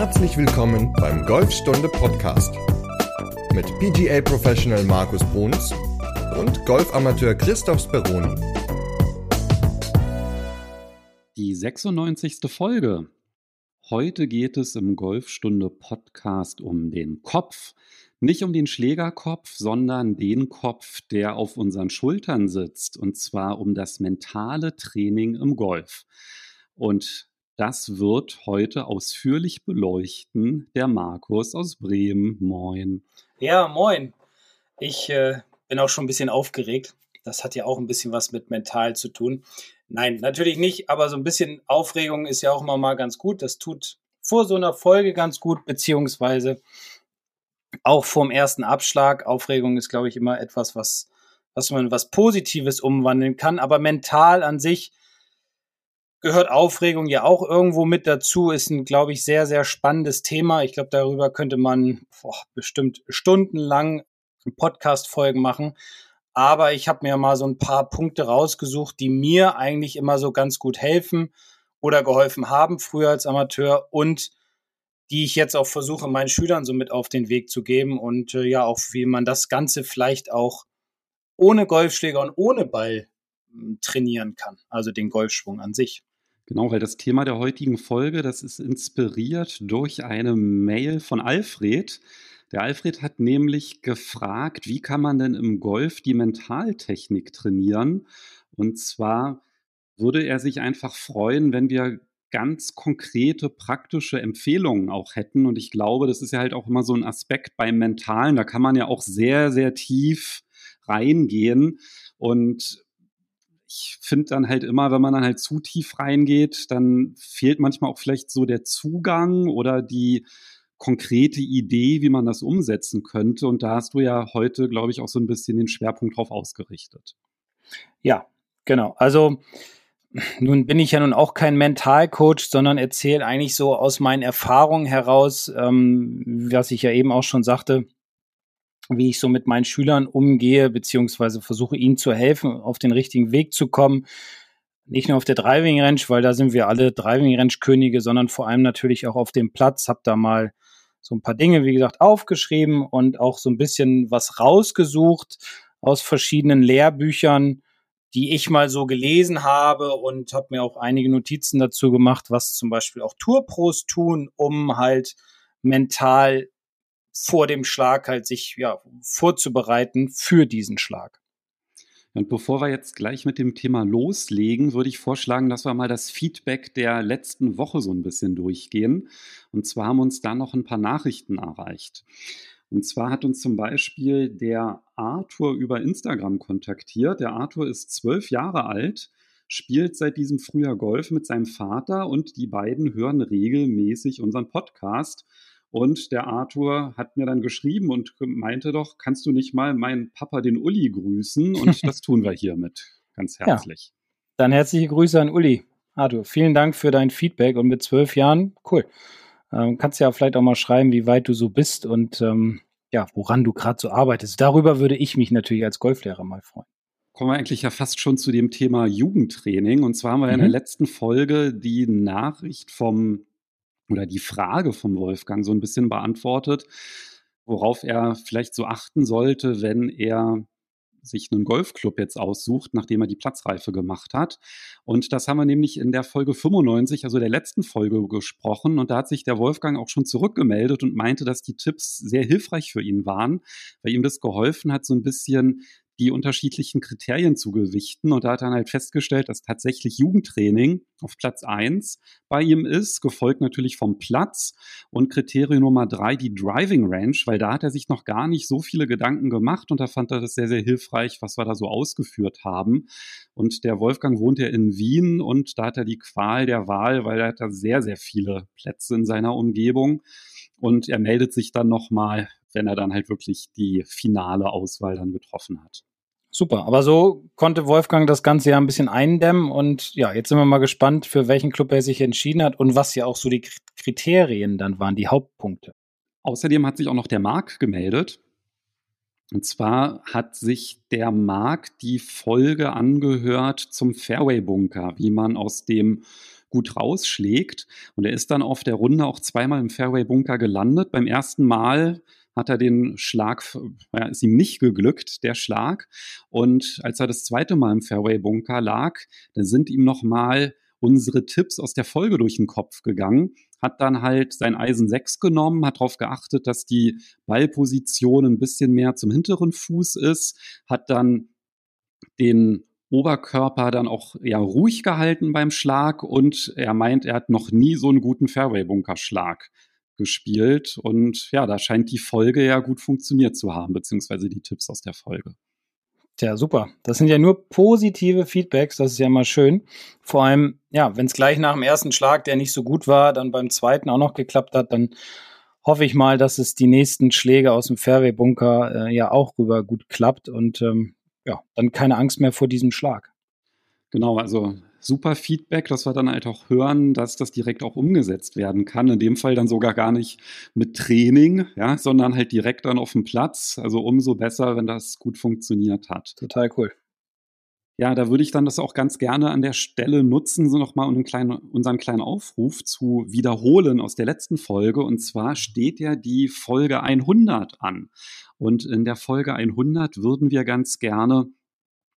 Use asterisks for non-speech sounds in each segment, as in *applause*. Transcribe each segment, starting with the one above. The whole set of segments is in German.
Herzlich willkommen beim Golfstunde Podcast mit PGA Professional Markus Bruns und Golfamateur Christoph Speroni. Die 96. Folge. Heute geht es im Golfstunde Podcast um den Kopf. Nicht um den Schlägerkopf, sondern den Kopf, der auf unseren Schultern sitzt. Und zwar um das mentale Training im Golf. Und das wird heute ausführlich beleuchten der Markus aus Bremen. Moin. Ja, moin. Ich äh, bin auch schon ein bisschen aufgeregt. Das hat ja auch ein bisschen was mit mental zu tun. Nein, natürlich nicht, aber so ein bisschen Aufregung ist ja auch immer mal ganz gut. Das tut vor so einer Folge ganz gut, beziehungsweise auch vorm ersten Abschlag. Aufregung ist, glaube ich, immer etwas, was, was man was Positives umwandeln kann. Aber mental an sich gehört Aufregung ja auch irgendwo mit dazu, ist ein, glaube ich, sehr, sehr spannendes Thema. Ich glaube, darüber könnte man boah, bestimmt stundenlang Podcast-Folgen machen. Aber ich habe mir mal so ein paar Punkte rausgesucht, die mir eigentlich immer so ganz gut helfen oder geholfen haben, früher als Amateur und die ich jetzt auch versuche, meinen Schülern so mit auf den Weg zu geben und äh, ja, auch wie man das Ganze vielleicht auch ohne Golfschläger und ohne Ball hm, trainieren kann, also den Golfschwung an sich. Genau, weil das Thema der heutigen Folge, das ist inspiriert durch eine Mail von Alfred. Der Alfred hat nämlich gefragt, wie kann man denn im Golf die Mentaltechnik trainieren? Und zwar würde er sich einfach freuen, wenn wir ganz konkrete praktische Empfehlungen auch hätten. Und ich glaube, das ist ja halt auch immer so ein Aspekt beim Mentalen. Da kann man ja auch sehr, sehr tief reingehen. Und ich finde dann halt immer, wenn man dann halt zu tief reingeht, dann fehlt manchmal auch vielleicht so der Zugang oder die konkrete Idee, wie man das umsetzen könnte. Und da hast du ja heute, glaube ich, auch so ein bisschen den Schwerpunkt drauf ausgerichtet. Ja, genau. Also nun bin ich ja nun auch kein Mentalcoach, sondern erzähle eigentlich so aus meinen Erfahrungen heraus, ähm, was ich ja eben auch schon sagte, wie ich so mit meinen Schülern umgehe, beziehungsweise versuche ihnen zu helfen, auf den richtigen Weg zu kommen. Nicht nur auf der Driving Range, weil da sind wir alle Driving Range Könige, sondern vor allem natürlich auch auf dem Platz. Hab da mal so ein paar Dinge, wie gesagt, aufgeschrieben und auch so ein bisschen was rausgesucht aus verschiedenen Lehrbüchern, die ich mal so gelesen habe und habe mir auch einige Notizen dazu gemacht, was zum Beispiel auch Tourpros tun, um halt mental vor dem Schlag halt sich ja vorzubereiten für diesen Schlag. Und bevor wir jetzt gleich mit dem Thema loslegen, würde ich vorschlagen, dass wir mal das Feedback der letzten Woche so ein bisschen durchgehen. Und zwar haben uns da noch ein paar Nachrichten erreicht. Und zwar hat uns zum Beispiel der Arthur über Instagram kontaktiert. Der Arthur ist zwölf Jahre alt, spielt seit diesem Frühjahr Golf mit seinem Vater und die beiden hören regelmäßig unseren Podcast. Und der Arthur hat mir dann geschrieben und meinte doch, kannst du nicht mal meinen Papa, den Uli, grüßen? Und *laughs* das tun wir hiermit ganz herzlich. Ja. Dann herzliche Grüße an Uli. Arthur, vielen Dank für dein Feedback und mit zwölf Jahren, cool. Ähm, kannst ja vielleicht auch mal schreiben, wie weit du so bist und ähm, ja, woran du gerade so arbeitest. Darüber würde ich mich natürlich als Golflehrer mal freuen. Kommen wir eigentlich ja fast schon zu dem Thema Jugendtraining. Und zwar haben wir mhm. in der mhm. letzten Folge die Nachricht vom oder die Frage vom Wolfgang so ein bisschen beantwortet, worauf er vielleicht so achten sollte, wenn er sich einen Golfclub jetzt aussucht, nachdem er die Platzreife gemacht hat. Und das haben wir nämlich in der Folge 95, also der letzten Folge, gesprochen. Und da hat sich der Wolfgang auch schon zurückgemeldet und meinte, dass die Tipps sehr hilfreich für ihn waren, weil ihm das geholfen hat, so ein bisschen die unterschiedlichen Kriterien zu gewichten. Und da hat er halt festgestellt, dass tatsächlich Jugendtraining auf Platz eins bei ihm ist, gefolgt natürlich vom Platz. Und Kriterium Nummer drei, die Driving Range, weil da hat er sich noch gar nicht so viele Gedanken gemacht und da fand er das sehr, sehr hilfreich, was wir da so ausgeführt haben. Und der Wolfgang wohnt ja in Wien und da hat er die Qual der Wahl, weil er hat da sehr, sehr viele Plätze in seiner Umgebung. Und er meldet sich dann nochmal, wenn er dann halt wirklich die finale Auswahl dann getroffen hat. Super, aber so konnte Wolfgang das Ganze ja ein bisschen eindämmen und ja, jetzt sind wir mal gespannt, für welchen Club er sich entschieden hat und was ja auch so die Kriterien dann waren, die Hauptpunkte. Außerdem hat sich auch noch der Marc gemeldet. Und zwar hat sich der Marc die Folge angehört zum Fairway Bunker, wie man aus dem gut rausschlägt. Und er ist dann auf der Runde auch zweimal im Fairway-Bunker gelandet. Beim ersten Mal hat er den Schlag, ja, ist ihm nicht geglückt, der Schlag. Und als er das zweite Mal im Fairway-Bunker lag, dann sind ihm nochmal unsere Tipps aus der Folge durch den Kopf gegangen, hat dann halt sein Eisen 6 genommen, hat darauf geachtet, dass die Ballposition ein bisschen mehr zum hinteren Fuß ist, hat dann den Oberkörper dann auch ja ruhig gehalten beim Schlag und er meint, er hat noch nie so einen guten Fairway-Bunkerschlag gespielt und ja, da scheint die Folge ja gut funktioniert zu haben, beziehungsweise die Tipps aus der Folge. Tja, super. Das sind ja nur positive Feedbacks, das ist ja mal schön. Vor allem, ja, wenn es gleich nach dem ersten Schlag, der nicht so gut war, dann beim zweiten auch noch geklappt hat, dann hoffe ich mal, dass es die nächsten Schläge aus dem Fairway-Bunker äh, ja auch rüber gut klappt und ähm, ja, dann keine Angst mehr vor diesem Schlag. Genau, also super Feedback, dass wir dann halt auch hören, dass das direkt auch umgesetzt werden kann. In dem Fall dann sogar gar nicht mit Training, ja, sondern halt direkt dann auf dem Platz. Also umso besser, wenn das gut funktioniert hat. Total cool. Ja, da würde ich dann das auch ganz gerne an der Stelle nutzen, so nochmal einen kleinen, unseren kleinen Aufruf zu wiederholen aus der letzten Folge. Und zwar steht ja die Folge 100 an. Und in der Folge 100 würden wir ganz gerne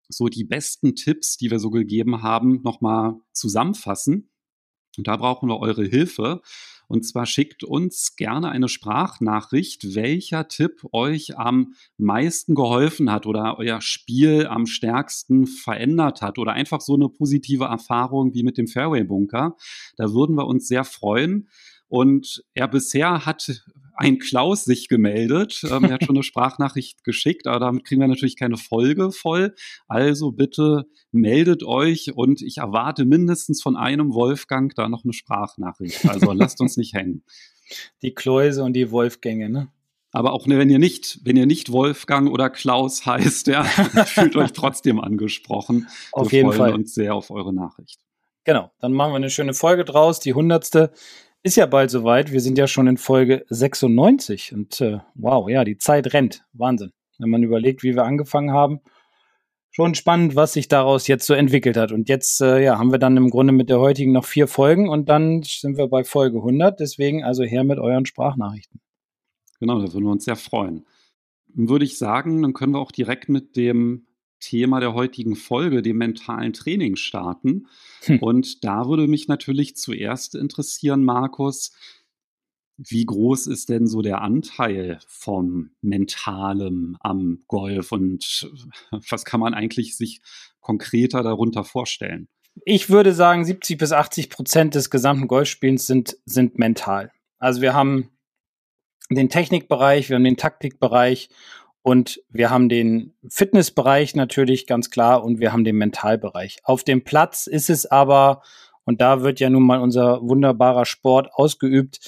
so die besten Tipps, die wir so gegeben haben, nochmal zusammenfassen. Und da brauchen wir eure Hilfe. Und zwar schickt uns gerne eine Sprachnachricht, welcher Tipp euch am meisten geholfen hat oder euer Spiel am stärksten verändert hat oder einfach so eine positive Erfahrung wie mit dem Fairway Bunker. Da würden wir uns sehr freuen. Und er bisher hat ein Klaus sich gemeldet. Ähm, er hat schon eine *laughs* Sprachnachricht geschickt, aber damit kriegen wir natürlich keine Folge voll. Also bitte meldet euch und ich erwarte mindestens von einem Wolfgang da noch eine Sprachnachricht. Also lasst uns nicht hängen. *laughs* Die Kläuse und die Wolfgänge, ne? Aber auch ne, wenn ihr nicht, wenn ihr nicht Wolfgang oder Klaus heißt, ja, *laughs* fühlt euch trotzdem angesprochen. Auf wir jeden freuen Fall. uns sehr auf eure Nachricht. Genau, dann machen wir eine schöne Folge draus, die hundertste ist ja bald soweit. Wir sind ja schon in Folge 96 und äh, wow, ja, die Zeit rennt. Wahnsinn. Wenn man überlegt, wie wir angefangen haben. Schon spannend, was sich daraus jetzt so entwickelt hat. Und jetzt äh, ja, haben wir dann im Grunde mit der heutigen noch vier Folgen und dann sind wir bei Folge 100. Deswegen also her mit euren Sprachnachrichten. Genau, da würden wir uns sehr freuen. Dann würde ich sagen, dann können wir auch direkt mit dem Thema der heutigen Folge, dem mentalen Training, starten. Hm. Und da würde mich natürlich zuerst interessieren, Markus, wie groß ist denn so der Anteil vom Mentalem am Golf und was kann man eigentlich sich konkreter darunter vorstellen? Ich würde sagen, 70 bis 80 Prozent des gesamten Golfspiels sind, sind mental. Also wir haben den Technikbereich, wir haben den Taktikbereich und wir haben den Fitnessbereich natürlich ganz klar und wir haben den Mentalbereich. Auf dem Platz ist es aber, und da wird ja nun mal unser wunderbarer Sport ausgeübt,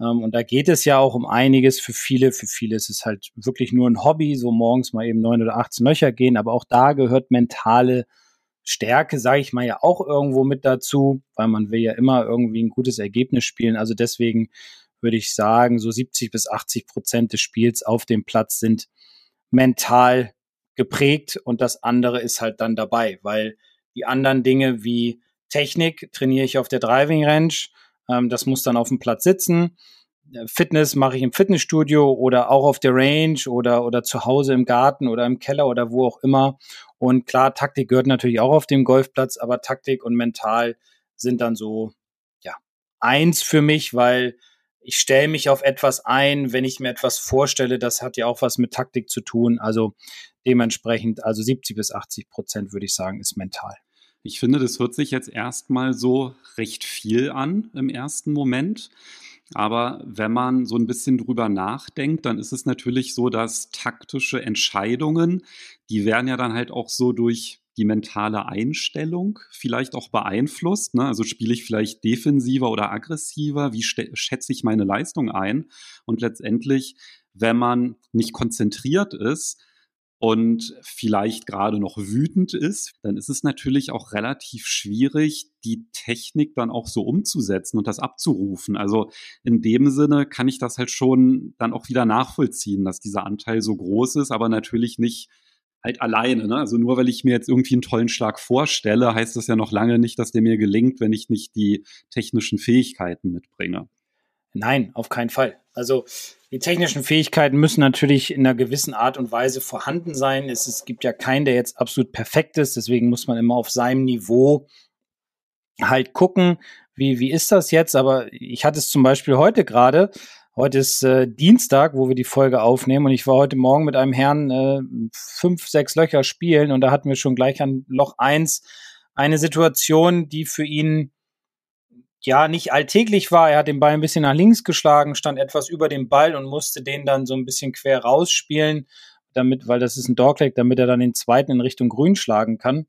ähm, und da geht es ja auch um einiges für viele. Für viele ist es halt wirklich nur ein Hobby, so morgens mal eben neun oder 18 Löcher gehen, aber auch da gehört mentale Stärke, sage ich mal, ja auch irgendwo mit dazu, weil man will ja immer irgendwie ein gutes Ergebnis spielen. Also deswegen würde ich sagen, so 70 bis 80 Prozent des Spiels auf dem Platz sind mental geprägt und das andere ist halt dann dabei, weil die anderen Dinge wie Technik trainiere ich auf der Driving Range, ähm, das muss dann auf dem Platz sitzen. Fitness mache ich im Fitnessstudio oder auch auf der Range oder, oder zu Hause im Garten oder im Keller oder wo auch immer. Und klar, Taktik gehört natürlich auch auf dem Golfplatz, aber Taktik und mental sind dann so, ja, eins für mich, weil ich stelle mich auf etwas ein, wenn ich mir etwas vorstelle, das hat ja auch was mit Taktik zu tun. Also dementsprechend, also 70 bis 80 Prozent würde ich sagen, ist mental. Ich finde, das hört sich jetzt erstmal so recht viel an im ersten Moment. Aber wenn man so ein bisschen drüber nachdenkt, dann ist es natürlich so, dass taktische Entscheidungen, die werden ja dann halt auch so durch die mentale Einstellung vielleicht auch beeinflusst. Ne? Also spiele ich vielleicht defensiver oder aggressiver? Wie schätze ich meine Leistung ein? Und letztendlich, wenn man nicht konzentriert ist, und vielleicht gerade noch wütend ist, dann ist es natürlich auch relativ schwierig, die Technik dann auch so umzusetzen und das abzurufen. Also in dem Sinne kann ich das halt schon dann auch wieder nachvollziehen, dass dieser Anteil so groß ist, aber natürlich nicht halt alleine. Ne? Also nur weil ich mir jetzt irgendwie einen tollen Schlag vorstelle, heißt das ja noch lange nicht, dass der mir gelingt, wenn ich nicht die technischen Fähigkeiten mitbringe. Nein, auf keinen Fall. Also die technischen Fähigkeiten müssen natürlich in einer gewissen Art und Weise vorhanden sein. Es, es gibt ja keinen, der jetzt absolut perfekt ist. Deswegen muss man immer auf seinem Niveau halt gucken, wie, wie ist das jetzt. Aber ich hatte es zum Beispiel heute gerade. Heute ist äh, Dienstag, wo wir die Folge aufnehmen. Und ich war heute Morgen mit einem Herrn äh, fünf, sechs Löcher spielen. Und da hatten wir schon gleich an Loch eins eine Situation, die für ihn ja nicht alltäglich war. Er hat den Ball ein bisschen nach links geschlagen, stand etwas über dem Ball und musste den dann so ein bisschen quer rausspielen, damit, weil das ist ein Dogleg, damit er dann den zweiten in Richtung Grün schlagen kann.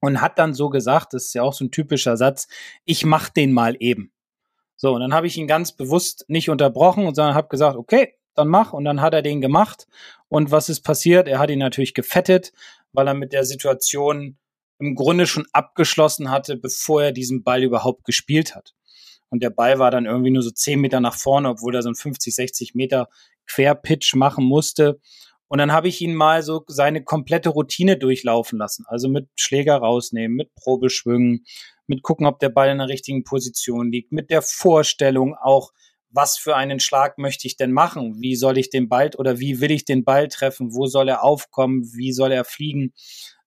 Und hat dann so gesagt, das ist ja auch so ein typischer Satz, ich mach den mal eben. So, und dann habe ich ihn ganz bewusst nicht unterbrochen, sondern habe gesagt, okay, dann mach. Und dann hat er den gemacht. Und was ist passiert? Er hat ihn natürlich gefettet, weil er mit der Situation im Grunde schon abgeschlossen hatte, bevor er diesen Ball überhaupt gespielt hat. Und der Ball war dann irgendwie nur so 10 Meter nach vorne, obwohl er so einen 50, 60 Meter Querpitch machen musste. Und dann habe ich ihn mal so seine komplette Routine durchlaufen lassen. Also mit Schläger rausnehmen, mit Probeschwüngen, mit gucken, ob der Ball in der richtigen Position liegt, mit der Vorstellung auch, was für einen Schlag möchte ich denn machen? Wie soll ich den Ball oder wie will ich den Ball treffen? Wo soll er aufkommen? Wie soll er fliegen?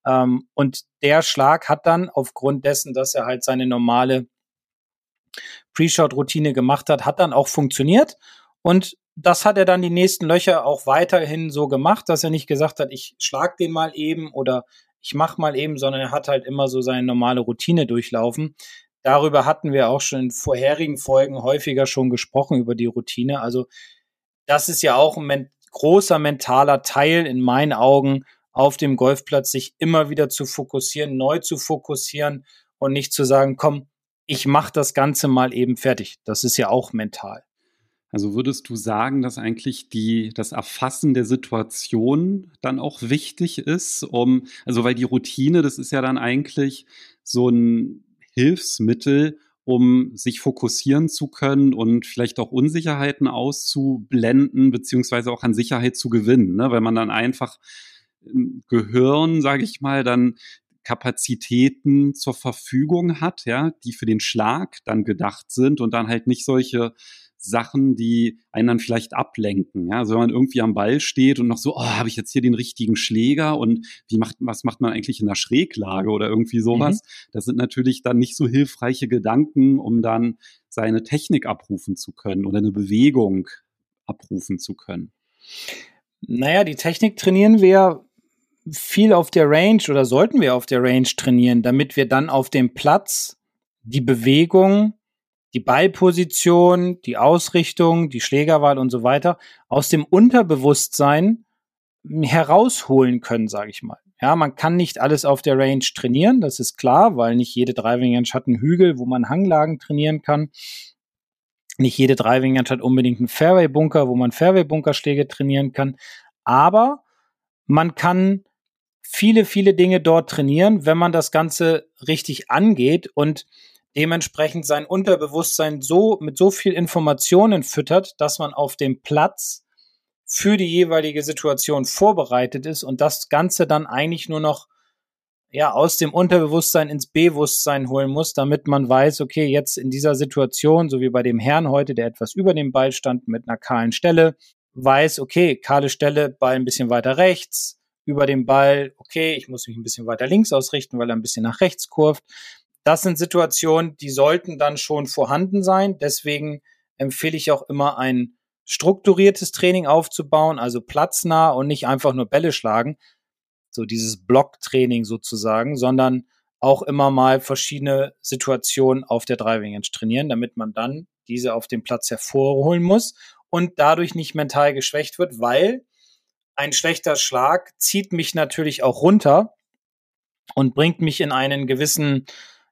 Ähm, und der Schlag hat dann aufgrund dessen, dass er halt seine normale Pre-Shot-Routine gemacht hat, hat dann auch funktioniert. Und das hat er dann die nächsten Löcher auch weiterhin so gemacht, dass er nicht gesagt hat, ich schlag den mal eben oder ich mach mal eben, sondern er hat halt immer so seine normale Routine durchlaufen. Darüber hatten wir auch schon in vorherigen Folgen häufiger schon gesprochen über die Routine. Also das ist ja auch ein men großer mentaler Teil in meinen Augen auf dem Golfplatz sich immer wieder zu fokussieren, neu zu fokussieren und nicht zu sagen, komm, ich mache das Ganze mal eben fertig. Das ist ja auch mental. Also würdest du sagen, dass eigentlich die, das Erfassen der Situation dann auch wichtig ist, um, also weil die Routine, das ist ja dann eigentlich so ein Hilfsmittel, um sich fokussieren zu können und vielleicht auch Unsicherheiten auszublenden, beziehungsweise auch an Sicherheit zu gewinnen, ne? weil man dann einfach Gehirn, sage ich mal, dann Kapazitäten zur Verfügung hat, ja, die für den Schlag dann gedacht sind und dann halt nicht solche Sachen, die einen dann vielleicht ablenken. Ja, also wenn man irgendwie am Ball steht und noch so, oh, habe ich jetzt hier den richtigen Schläger und wie macht, was macht man eigentlich in der Schräglage oder irgendwie sowas? Mhm. Das sind natürlich dann nicht so hilfreiche Gedanken, um dann seine Technik abrufen zu können oder eine Bewegung abrufen zu können. Naja, die Technik trainieren wir viel auf der Range oder sollten wir auf der Range trainieren, damit wir dann auf dem Platz die Bewegung, die Ballposition, die Ausrichtung, die Schlägerwahl und so weiter aus dem Unterbewusstsein herausholen können, sage ich mal. Ja, man kann nicht alles auf der Range trainieren, das ist klar, weil nicht jede Driving Range hat einen Hügel, wo man Hanglagen trainieren kann. Nicht jede Driving Range hat unbedingt einen Fairway-Bunker, wo man Fairway-Bunkerschläge trainieren kann. Aber man kann viele, viele Dinge dort trainieren, wenn man das Ganze richtig angeht und dementsprechend sein Unterbewusstsein so mit so viel Informationen füttert, dass man auf dem Platz für die jeweilige Situation vorbereitet ist und das Ganze dann eigentlich nur noch ja aus dem Unterbewusstsein ins Bewusstsein holen muss, damit man weiß, okay, jetzt in dieser Situation, so wie bei dem Herrn heute, der etwas über dem Ball stand mit einer kahlen Stelle, weiß, okay, kahle Stelle, Ball ein bisschen weiter rechts, über den Ball, okay, ich muss mich ein bisschen weiter links ausrichten, weil er ein bisschen nach rechts kurvt. Das sind Situationen, die sollten dann schon vorhanden sein. Deswegen empfehle ich auch immer ein strukturiertes Training aufzubauen, also platznah und nicht einfach nur Bälle schlagen, so dieses Blocktraining sozusagen, sondern auch immer mal verschiedene Situationen auf der Driving Range trainieren, damit man dann diese auf dem Platz hervorholen muss und dadurch nicht mental geschwächt wird, weil ein schlechter Schlag zieht mich natürlich auch runter und bringt mich in einen gewissen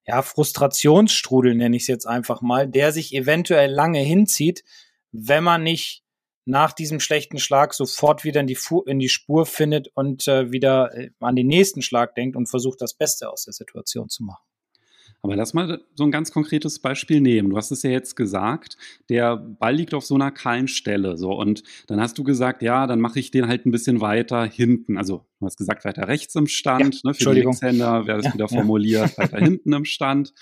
ja, Frustrationsstrudel, nenne ich es jetzt einfach mal, der sich eventuell lange hinzieht, wenn man nicht nach diesem schlechten Schlag sofort wieder in die, Fu in die Spur findet und äh, wieder äh, an den nächsten Schlag denkt und versucht, das Beste aus der Situation zu machen. Aber lass mal so ein ganz konkretes Beispiel nehmen. Du hast es ja jetzt gesagt, der Ball liegt auf so einer kahlen Stelle. So, und dann hast du gesagt, ja, dann mache ich den halt ein bisschen weiter hinten. Also du hast gesagt, weiter rechts im Stand. Ja, ne, für die Linkshänder wäre das ja, wieder formuliert, ja. weiter hinten im Stand.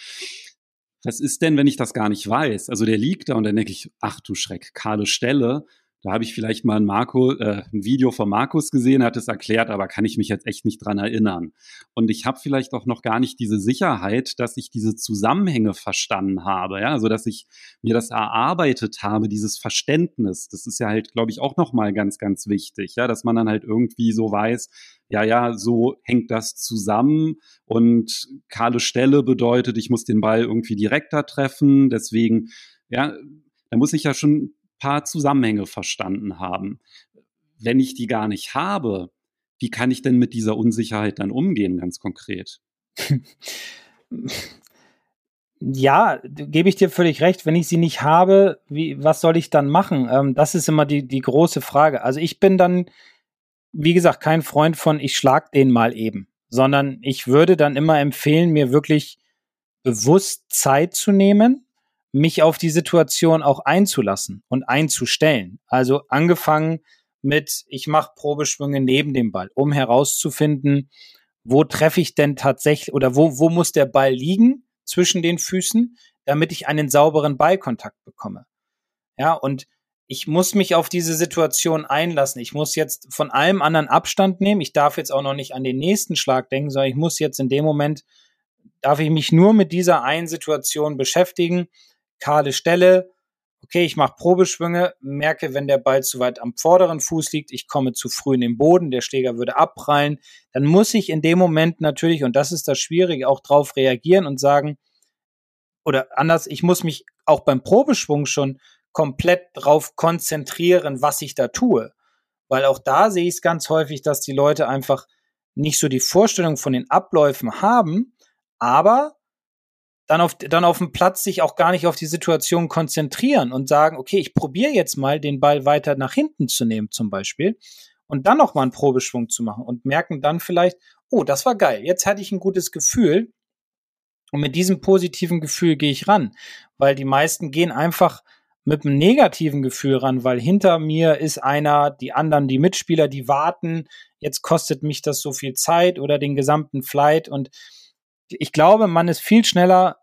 Was ist denn, wenn ich das gar nicht weiß? Also der liegt da und dann denke ich, ach du Schreck, kahle Stelle. Da habe ich vielleicht mal ein, Marco, äh, ein Video von Markus gesehen, hat es erklärt, aber kann ich mich jetzt echt nicht dran erinnern. Und ich habe vielleicht auch noch gar nicht diese Sicherheit, dass ich diese Zusammenhänge verstanden habe, ja, also dass ich mir das erarbeitet habe, dieses Verständnis. Das ist ja halt, glaube ich, auch nochmal ganz, ganz wichtig, ja, dass man dann halt irgendwie so weiß, ja, ja, so hängt das zusammen und kahle Stelle bedeutet, ich muss den Ball irgendwie direkter treffen, deswegen, ja, da muss ich ja schon paar Zusammenhänge verstanden haben. Wenn ich die gar nicht habe, wie kann ich denn mit dieser Unsicherheit dann umgehen, ganz konkret? *laughs* Ja, gebe ich dir völlig recht. Wenn ich sie nicht habe, wie, was soll ich dann machen? Ähm, das ist immer die, die große Frage. Also ich bin dann, wie gesagt, kein Freund von, ich schlag den mal eben, sondern ich würde dann immer empfehlen, mir wirklich bewusst Zeit zu nehmen mich auf die Situation auch einzulassen und einzustellen. Also angefangen mit, ich mache Probeschwünge neben dem Ball, um herauszufinden, wo treffe ich denn tatsächlich oder wo, wo muss der Ball liegen zwischen den Füßen, damit ich einen sauberen Ballkontakt bekomme. Ja, und ich muss mich auf diese Situation einlassen. Ich muss jetzt von allem anderen Abstand nehmen. Ich darf jetzt auch noch nicht an den nächsten Schlag denken, sondern ich muss jetzt in dem Moment, darf ich mich nur mit dieser einen Situation beschäftigen kahle Stelle. Okay, ich mache Probeschwünge, merke, wenn der Ball zu weit am vorderen Fuß liegt, ich komme zu früh in den Boden, der Schläger würde abprallen, dann muss ich in dem Moment natürlich, und das ist das Schwierige, auch drauf reagieren und sagen, oder anders, ich muss mich auch beim Probeschwung schon komplett drauf konzentrieren, was ich da tue. Weil auch da sehe ich es ganz häufig, dass die Leute einfach nicht so die Vorstellung von den Abläufen haben, aber dann auf, dann auf dem Platz sich auch gar nicht auf die Situation konzentrieren und sagen, okay, ich probiere jetzt mal, den Ball weiter nach hinten zu nehmen zum Beispiel und dann nochmal einen Probeschwung zu machen und merken dann vielleicht, oh, das war geil, jetzt hatte ich ein gutes Gefühl und mit diesem positiven Gefühl gehe ich ran, weil die meisten gehen einfach mit einem negativen Gefühl ran, weil hinter mir ist einer, die anderen, die Mitspieler, die warten, jetzt kostet mich das so viel Zeit oder den gesamten Flight und ich glaube, man ist viel schneller,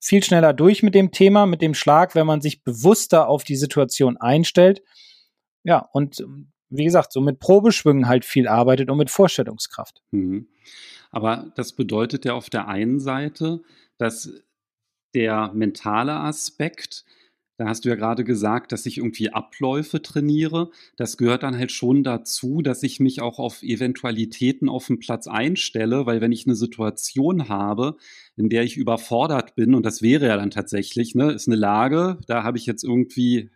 viel schneller durch mit dem Thema, mit dem Schlag, wenn man sich bewusster auf die Situation einstellt. Ja, und ähm, wie gesagt, so mit Probeschwüngen halt viel arbeitet und mit Vorstellungskraft. Mhm. Aber das bedeutet ja auf der einen Seite, dass der mentale Aspekt da hast du ja gerade gesagt, dass ich irgendwie Abläufe trainiere. Das gehört dann halt schon dazu, dass ich mich auch auf Eventualitäten auf dem Platz einstelle, weil wenn ich eine Situation habe, in der ich überfordert bin, und das wäre ja dann tatsächlich, ne, ist eine Lage, da habe ich jetzt irgendwie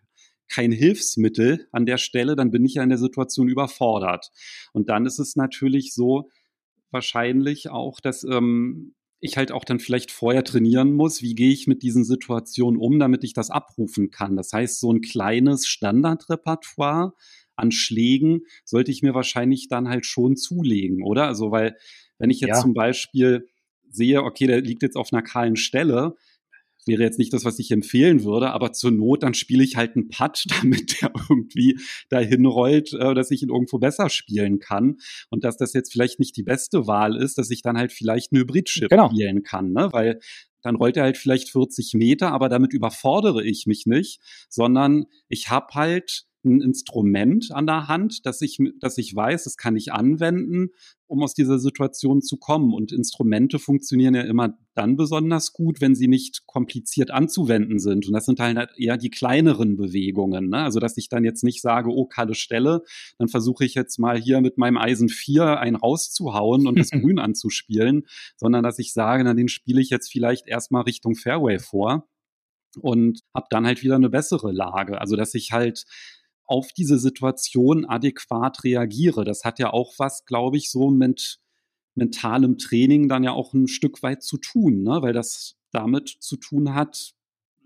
kein Hilfsmittel an der Stelle, dann bin ich ja in der Situation überfordert. Und dann ist es natürlich so, wahrscheinlich auch, dass ähm, ich halt auch dann vielleicht vorher trainieren muss, wie gehe ich mit diesen Situationen um, damit ich das abrufen kann. Das heißt, so ein kleines Standardrepertoire an Schlägen sollte ich mir wahrscheinlich dann halt schon zulegen, oder? Also, weil wenn ich jetzt ja. zum Beispiel sehe, okay, der liegt jetzt auf einer kahlen Stelle, wäre jetzt nicht das, was ich empfehlen würde, aber zur Not dann spiele ich halt einen Putt, *laughs* damit der irgendwie dahin rollt, äh, dass ich ihn irgendwo besser spielen kann und dass das jetzt vielleicht nicht die beste Wahl ist, dass ich dann halt vielleicht ein Hybrid-Chip genau. spielen kann, ne? weil dann rollt er halt vielleicht 40 Meter, aber damit überfordere ich mich nicht, sondern ich habe halt ein Instrument an der Hand, dass ich, dass ich weiß, das kann ich anwenden, um aus dieser Situation zu kommen. Und Instrumente funktionieren ja immer dann besonders gut, wenn sie nicht kompliziert anzuwenden sind. Und das sind halt eher die kleineren Bewegungen. Ne? Also, dass ich dann jetzt nicht sage, oh, kalle Stelle, dann versuche ich jetzt mal hier mit meinem Eisen 4 einen rauszuhauen und das *laughs* Grün anzuspielen, sondern dass ich sage, na, den spiele ich jetzt vielleicht erstmal Richtung Fairway vor und habe dann halt wieder eine bessere Lage. Also, dass ich halt auf diese Situation adäquat reagiere. Das hat ja auch was, glaube ich, so mit mentalem Training dann ja auch ein Stück weit zu tun, ne? weil das damit zu tun hat,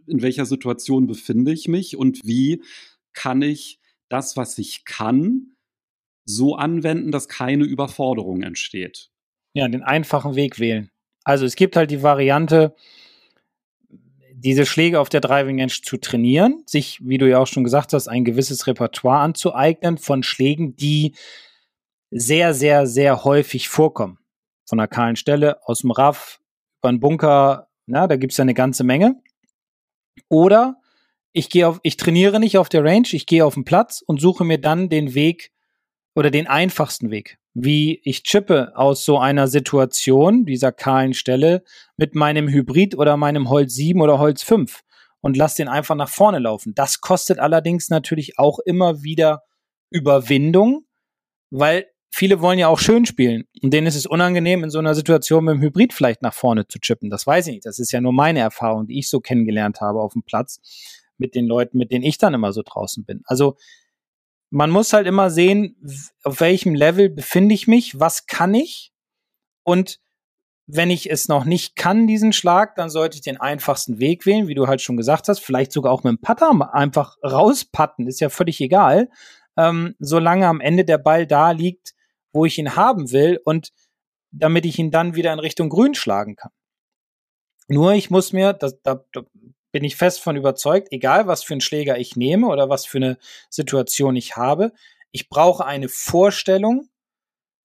in welcher Situation befinde ich mich und wie kann ich das, was ich kann, so anwenden, dass keine Überforderung entsteht. Ja, den einfachen Weg wählen. Also es gibt halt die Variante, diese Schläge auf der Driving Range zu trainieren, sich, wie du ja auch schon gesagt hast, ein gewisses Repertoire anzueignen von Schlägen, die sehr, sehr, sehr häufig vorkommen. Von einer kahlen Stelle, aus dem Raff, über einen Bunker, na, da gibt's ja eine ganze Menge. Oder ich gehe auf, ich trainiere nicht auf der Range, ich gehe auf den Platz und suche mir dann den Weg oder den einfachsten Weg wie ich chippe aus so einer Situation, dieser kahlen Stelle, mit meinem Hybrid oder meinem Holz 7 oder Holz 5 und lass den einfach nach vorne laufen. Das kostet allerdings natürlich auch immer wieder Überwindung, weil viele wollen ja auch schön spielen und denen ist es unangenehm, in so einer Situation mit dem Hybrid vielleicht nach vorne zu chippen. Das weiß ich nicht. Das ist ja nur meine Erfahrung, die ich so kennengelernt habe auf dem Platz mit den Leuten, mit denen ich dann immer so draußen bin. Also man muss halt immer sehen, auf welchem Level befinde ich mich, was kann ich und wenn ich es noch nicht kann, diesen Schlag, dann sollte ich den einfachsten Weg wählen, wie du halt schon gesagt hast, vielleicht sogar auch mit dem Putter einfach rauspatten, ist ja völlig egal, ähm, solange am Ende der Ball da liegt, wo ich ihn haben will und damit ich ihn dann wieder in Richtung Grün schlagen kann. Nur ich muss mir, das, da, bin ich fest von überzeugt, egal was für einen Schläger ich nehme oder was für eine Situation ich habe, ich brauche eine Vorstellung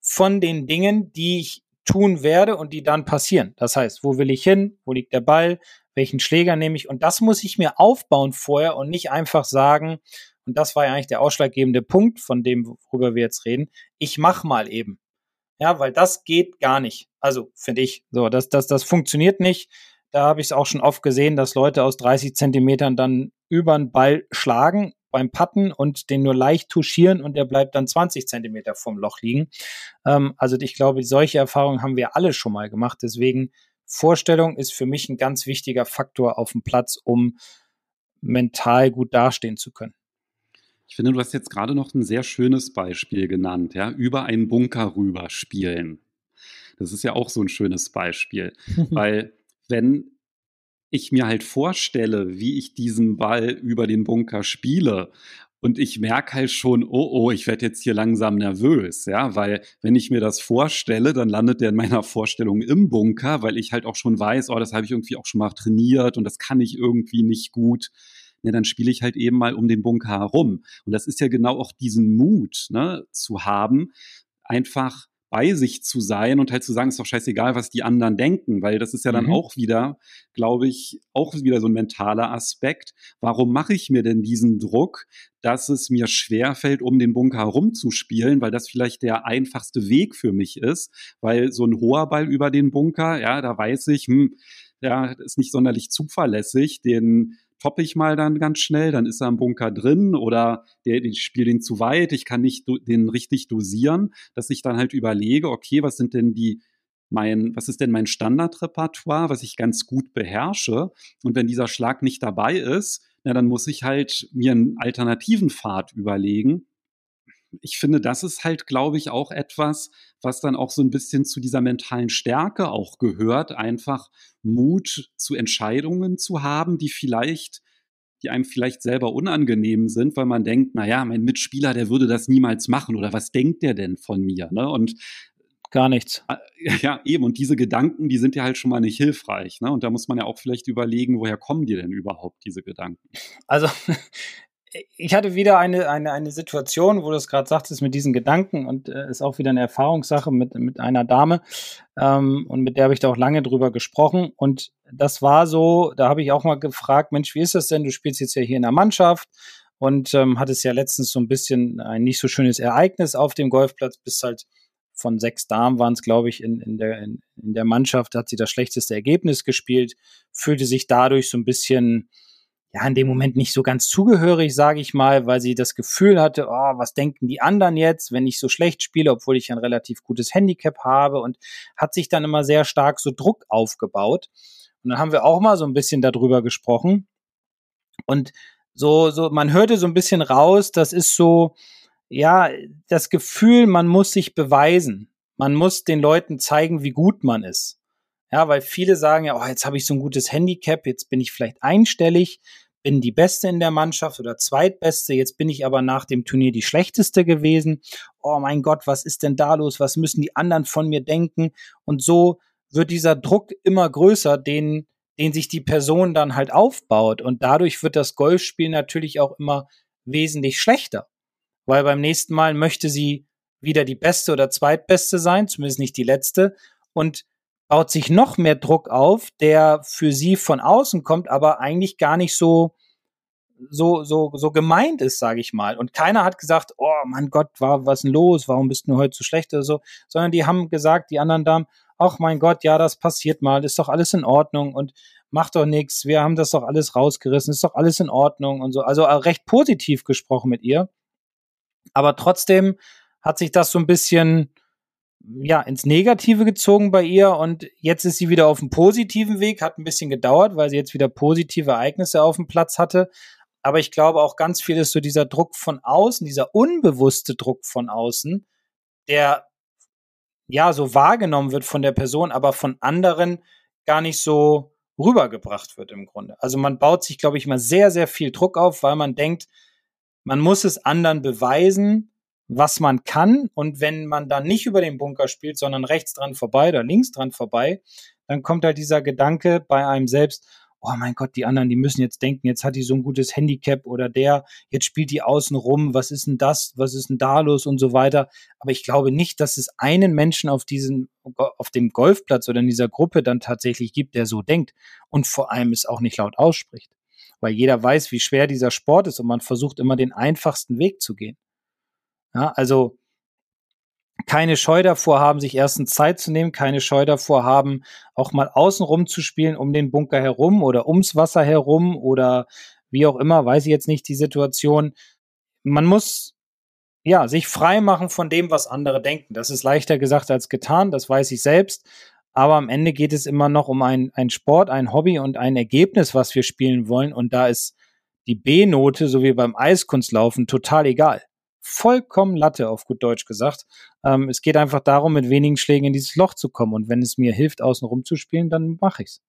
von den Dingen, die ich tun werde und die dann passieren. Das heißt, wo will ich hin? Wo liegt der Ball? Welchen Schläger nehme ich? Und das muss ich mir aufbauen vorher und nicht einfach sagen, und das war ja eigentlich der ausschlaggebende Punkt von dem, worüber wir jetzt reden, ich mach mal eben. Ja, weil das geht gar nicht. Also, finde ich. So, das, das, das funktioniert nicht. Da habe ich es auch schon oft gesehen, dass Leute aus 30 Zentimetern dann über den Ball schlagen beim Patten und den nur leicht touchieren und der bleibt dann 20 Zentimeter vom Loch liegen. Ähm, also ich glaube, solche Erfahrungen haben wir alle schon mal gemacht. Deswegen Vorstellung ist für mich ein ganz wichtiger Faktor auf dem Platz, um mental gut dastehen zu können. Ich finde, du hast jetzt gerade noch ein sehr schönes Beispiel genannt, ja, über einen Bunker rüber spielen. Das ist ja auch so ein schönes Beispiel, *laughs* weil wenn ich mir halt vorstelle, wie ich diesen Ball über den Bunker spiele und ich merke halt schon, oh oh, ich werde jetzt hier langsam nervös, ja, weil wenn ich mir das vorstelle, dann landet der in meiner Vorstellung im Bunker, weil ich halt auch schon weiß, oh, das habe ich irgendwie auch schon mal trainiert und das kann ich irgendwie nicht gut. Ja, dann spiele ich halt eben mal um den Bunker herum. Und das ist ja genau auch diesen Mut ne, zu haben, einfach bei sich zu sein und halt zu sagen, ist doch scheißegal, was die anderen denken, weil das ist ja dann mhm. auch wieder, glaube ich, auch wieder so ein mentaler Aspekt. Warum mache ich mir denn diesen Druck, dass es mir schwerfällt, um den Bunker herumzuspielen, weil das vielleicht der einfachste Weg für mich ist, weil so ein hoher Ball über den Bunker, ja, da weiß ich, hm, ja, ist nicht sonderlich zuverlässig, den toppe ich mal dann ganz schnell, dann ist er im Bunker drin oder der, ich spiele den zu weit, ich kann nicht den richtig dosieren, dass ich dann halt überlege, okay, was sind denn die mein, was ist denn mein Standardrepertoire, was ich ganz gut beherrsche? Und wenn dieser Schlag nicht dabei ist, na, dann muss ich halt mir einen alternativen Pfad überlegen ich finde, das ist halt, glaube ich, auch etwas, was dann auch so ein bisschen zu dieser mentalen Stärke auch gehört, einfach Mut zu Entscheidungen zu haben, die vielleicht die einem vielleicht selber unangenehm sind, weil man denkt, na ja, mein Mitspieler, der würde das niemals machen oder was denkt der denn von mir? Ne? Und gar nichts. *laughs* Ja, eben. Und diese Gedanken, die sind ja halt schon mal nicht hilfreich. Ne? Und da muss man ja auch vielleicht überlegen, woher kommen die denn überhaupt, diese Gedanken? Also *laughs* ich hatte wieder eine, eine, eine Situation, wo du es gerade sagtest mit diesen Gedanken und äh, ist auch wieder eine Erfahrungssache mit, mit einer Dame ähm, und mit der habe ich da auch lange drüber gesprochen und das war so, da habe ich auch mal gefragt, Mensch, wie ist das denn? Du spielst jetzt ja hier in der Mannschaft und ähm, hattest ja letztens so ein bisschen ein nicht so schönes Ereignis auf dem Golfplatz, bist halt von sechs Damen waren es, glaube ich, in, in, der, in, in der Mannschaft, hat sie das schlechteste Ergebnis gespielt, fühlte sich dadurch so ein bisschen ja, in dem Moment nicht so ganz zugehörig, sage ich mal, weil sie das Gefühl hatte, oh, was denken die anderen jetzt, wenn ich so schlecht spiele, obwohl ich ein relativ gutes Handicap habe und hat sich dann immer sehr stark so Druck aufgebaut. Und dann haben wir auch mal so ein bisschen darüber gesprochen. Und so, so, man hörte so ein bisschen raus, das ist so, ja, das Gefühl, man muss sich beweisen. Man muss den Leuten zeigen, wie gut man ist. Ja, weil viele sagen ja, oh, jetzt habe ich so ein gutes Handicap, jetzt bin ich vielleicht einstellig bin die Beste in der Mannschaft oder Zweitbeste. Jetzt bin ich aber nach dem Turnier die Schlechteste gewesen. Oh mein Gott, was ist denn da los? Was müssen die anderen von mir denken? Und so wird dieser Druck immer größer, den, den sich die Person dann halt aufbaut. Und dadurch wird das Golfspiel natürlich auch immer wesentlich schlechter. Weil beim nächsten Mal möchte sie wieder die beste oder zweitbeste sein, zumindest nicht die letzte, und baut sich noch mehr Druck auf, der für sie von außen kommt, aber eigentlich gar nicht so so so so gemeint ist, sage ich mal. Und keiner hat gesagt, oh mein Gott, war was denn los? Warum bist du heute so schlecht oder so? Sondern die haben gesagt, die anderen Damen, ach mein Gott, ja, das passiert mal, ist doch alles in Ordnung und macht doch nichts. Wir haben das doch alles rausgerissen, ist doch alles in Ordnung und so. Also äh, recht positiv gesprochen mit ihr. Aber trotzdem hat sich das so ein bisschen ja, ins Negative gezogen bei ihr und jetzt ist sie wieder auf dem positiven Weg, hat ein bisschen gedauert, weil sie jetzt wieder positive Ereignisse auf dem Platz hatte. Aber ich glaube auch ganz viel ist so dieser Druck von außen, dieser unbewusste Druck von außen, der ja so wahrgenommen wird von der Person, aber von anderen gar nicht so rübergebracht wird im Grunde. Also man baut sich, glaube ich, mal sehr, sehr viel Druck auf, weil man denkt, man muss es anderen beweisen, was man kann. Und wenn man dann nicht über den Bunker spielt, sondern rechts dran vorbei oder links dran vorbei, dann kommt halt dieser Gedanke bei einem selbst, oh mein Gott, die anderen, die müssen jetzt denken, jetzt hat die so ein gutes Handicap oder der, jetzt spielt die außen rum, was ist denn das, was ist denn da los und so weiter. Aber ich glaube nicht, dass es einen Menschen auf diesem, auf dem Golfplatz oder in dieser Gruppe dann tatsächlich gibt, der so denkt und vor allem es auch nicht laut ausspricht. Weil jeder weiß, wie schwer dieser Sport ist und man versucht immer den einfachsten Weg zu gehen. Ja, also keine Scheu davor haben, sich erstens Zeit zu nehmen, keine Scheu davor haben, auch mal außenrum zu spielen, um den Bunker herum oder ums Wasser herum oder wie auch immer, weiß ich jetzt nicht die Situation. Man muss ja sich frei machen von dem, was andere denken. Das ist leichter gesagt als getan, das weiß ich selbst. Aber am Ende geht es immer noch um ein, ein Sport, ein Hobby und ein Ergebnis, was wir spielen wollen. Und da ist die B-Note, so wie beim Eiskunstlaufen, total egal vollkommen Latte, auf gut Deutsch gesagt. Ähm, es geht einfach darum, mit wenigen Schlägen in dieses Loch zu kommen. Und wenn es mir hilft, außen rum zu spielen, dann mache ich's.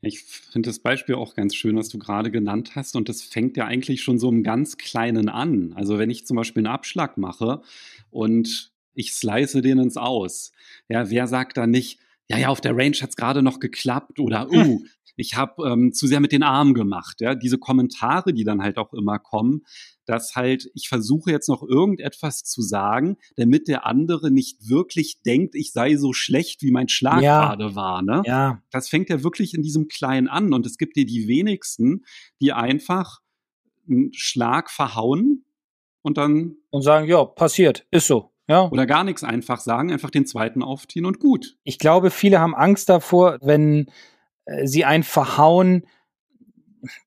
Ich finde das Beispiel auch ganz schön, was du gerade genannt hast. Und das fängt ja eigentlich schon so im ganz Kleinen an. Also wenn ich zum Beispiel einen Abschlag mache und ich slice den ins Aus, ja, wer sagt da nicht, ja, ja, auf der Range hat es gerade noch geklappt oder, *laughs* uh, ich habe ähm, zu sehr mit den Armen gemacht. Ja, diese Kommentare, die dann halt auch immer kommen, dass halt ich versuche jetzt noch irgendetwas zu sagen, damit der andere nicht wirklich denkt, ich sei so schlecht, wie mein Schlag ja. gerade war. Ne? Ja. Das fängt ja wirklich in diesem Kleinen an und es gibt dir die wenigsten, die einfach einen Schlag verhauen und dann und sagen, ja, passiert, ist so. Ja. Oder gar nichts einfach sagen, einfach den zweiten aufziehen und gut. Ich glaube, viele haben Angst davor, wenn sie einen verhauen,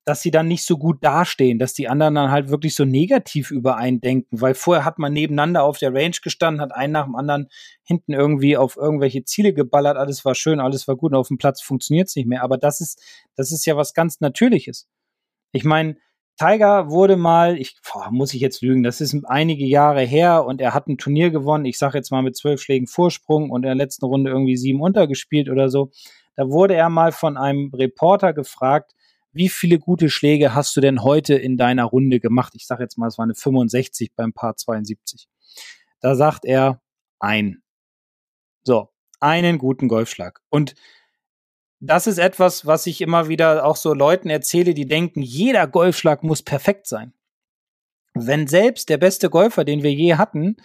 dass sie dann nicht so gut dastehen, dass die anderen dann halt wirklich so negativ über einen denken, weil vorher hat man nebeneinander auf der Range gestanden, hat einen nach dem anderen hinten irgendwie auf irgendwelche Ziele geballert, alles war schön, alles war gut und auf dem Platz funktioniert es nicht mehr. Aber das ist, das ist ja was ganz Natürliches. Ich meine, Tiger wurde mal, ich boah, muss ich jetzt lügen, das ist einige Jahre her und er hat ein Turnier gewonnen, ich sage jetzt mal mit zwölf Schlägen Vorsprung und in der letzten Runde irgendwie sieben untergespielt oder so. Da wurde er mal von einem Reporter gefragt, wie viele gute Schläge hast du denn heute in deiner Runde gemacht? Ich sage jetzt mal, es war eine 65 beim Paar 72. Da sagt er ein. So, einen guten Golfschlag. Und das ist etwas, was ich immer wieder auch so Leuten erzähle, die denken, jeder Golfschlag muss perfekt sein. Wenn selbst der beste Golfer, den wir je hatten,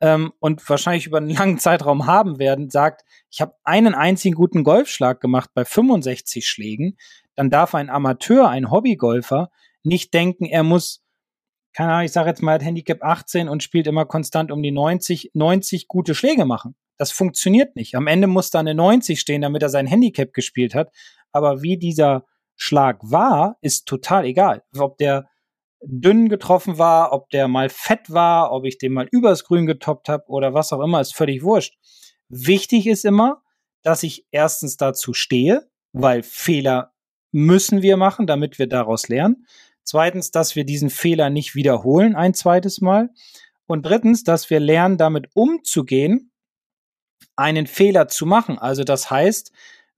ähm, und wahrscheinlich über einen langen Zeitraum haben werden, sagt, ich habe einen einzigen guten Golfschlag gemacht bei 65 Schlägen, dann darf ein Amateur, ein Hobbygolfer nicht denken, er muss, keine Ahnung, ich sage jetzt mal, hat Handicap 18 und spielt immer konstant um die 90, 90 gute Schläge machen. Das funktioniert nicht. Am Ende muss da eine 90 stehen, damit er sein Handicap gespielt hat. Aber wie dieser Schlag war, ist total egal. Ob der dünn getroffen war, ob der mal fett war, ob ich den mal übers Grün getoppt habe oder was auch immer, ist völlig wurscht. Wichtig ist immer, dass ich erstens dazu stehe, weil Fehler müssen wir machen, damit wir daraus lernen. Zweitens, dass wir diesen Fehler nicht wiederholen ein zweites Mal. Und drittens, dass wir lernen, damit umzugehen, einen Fehler zu machen. Also das heißt,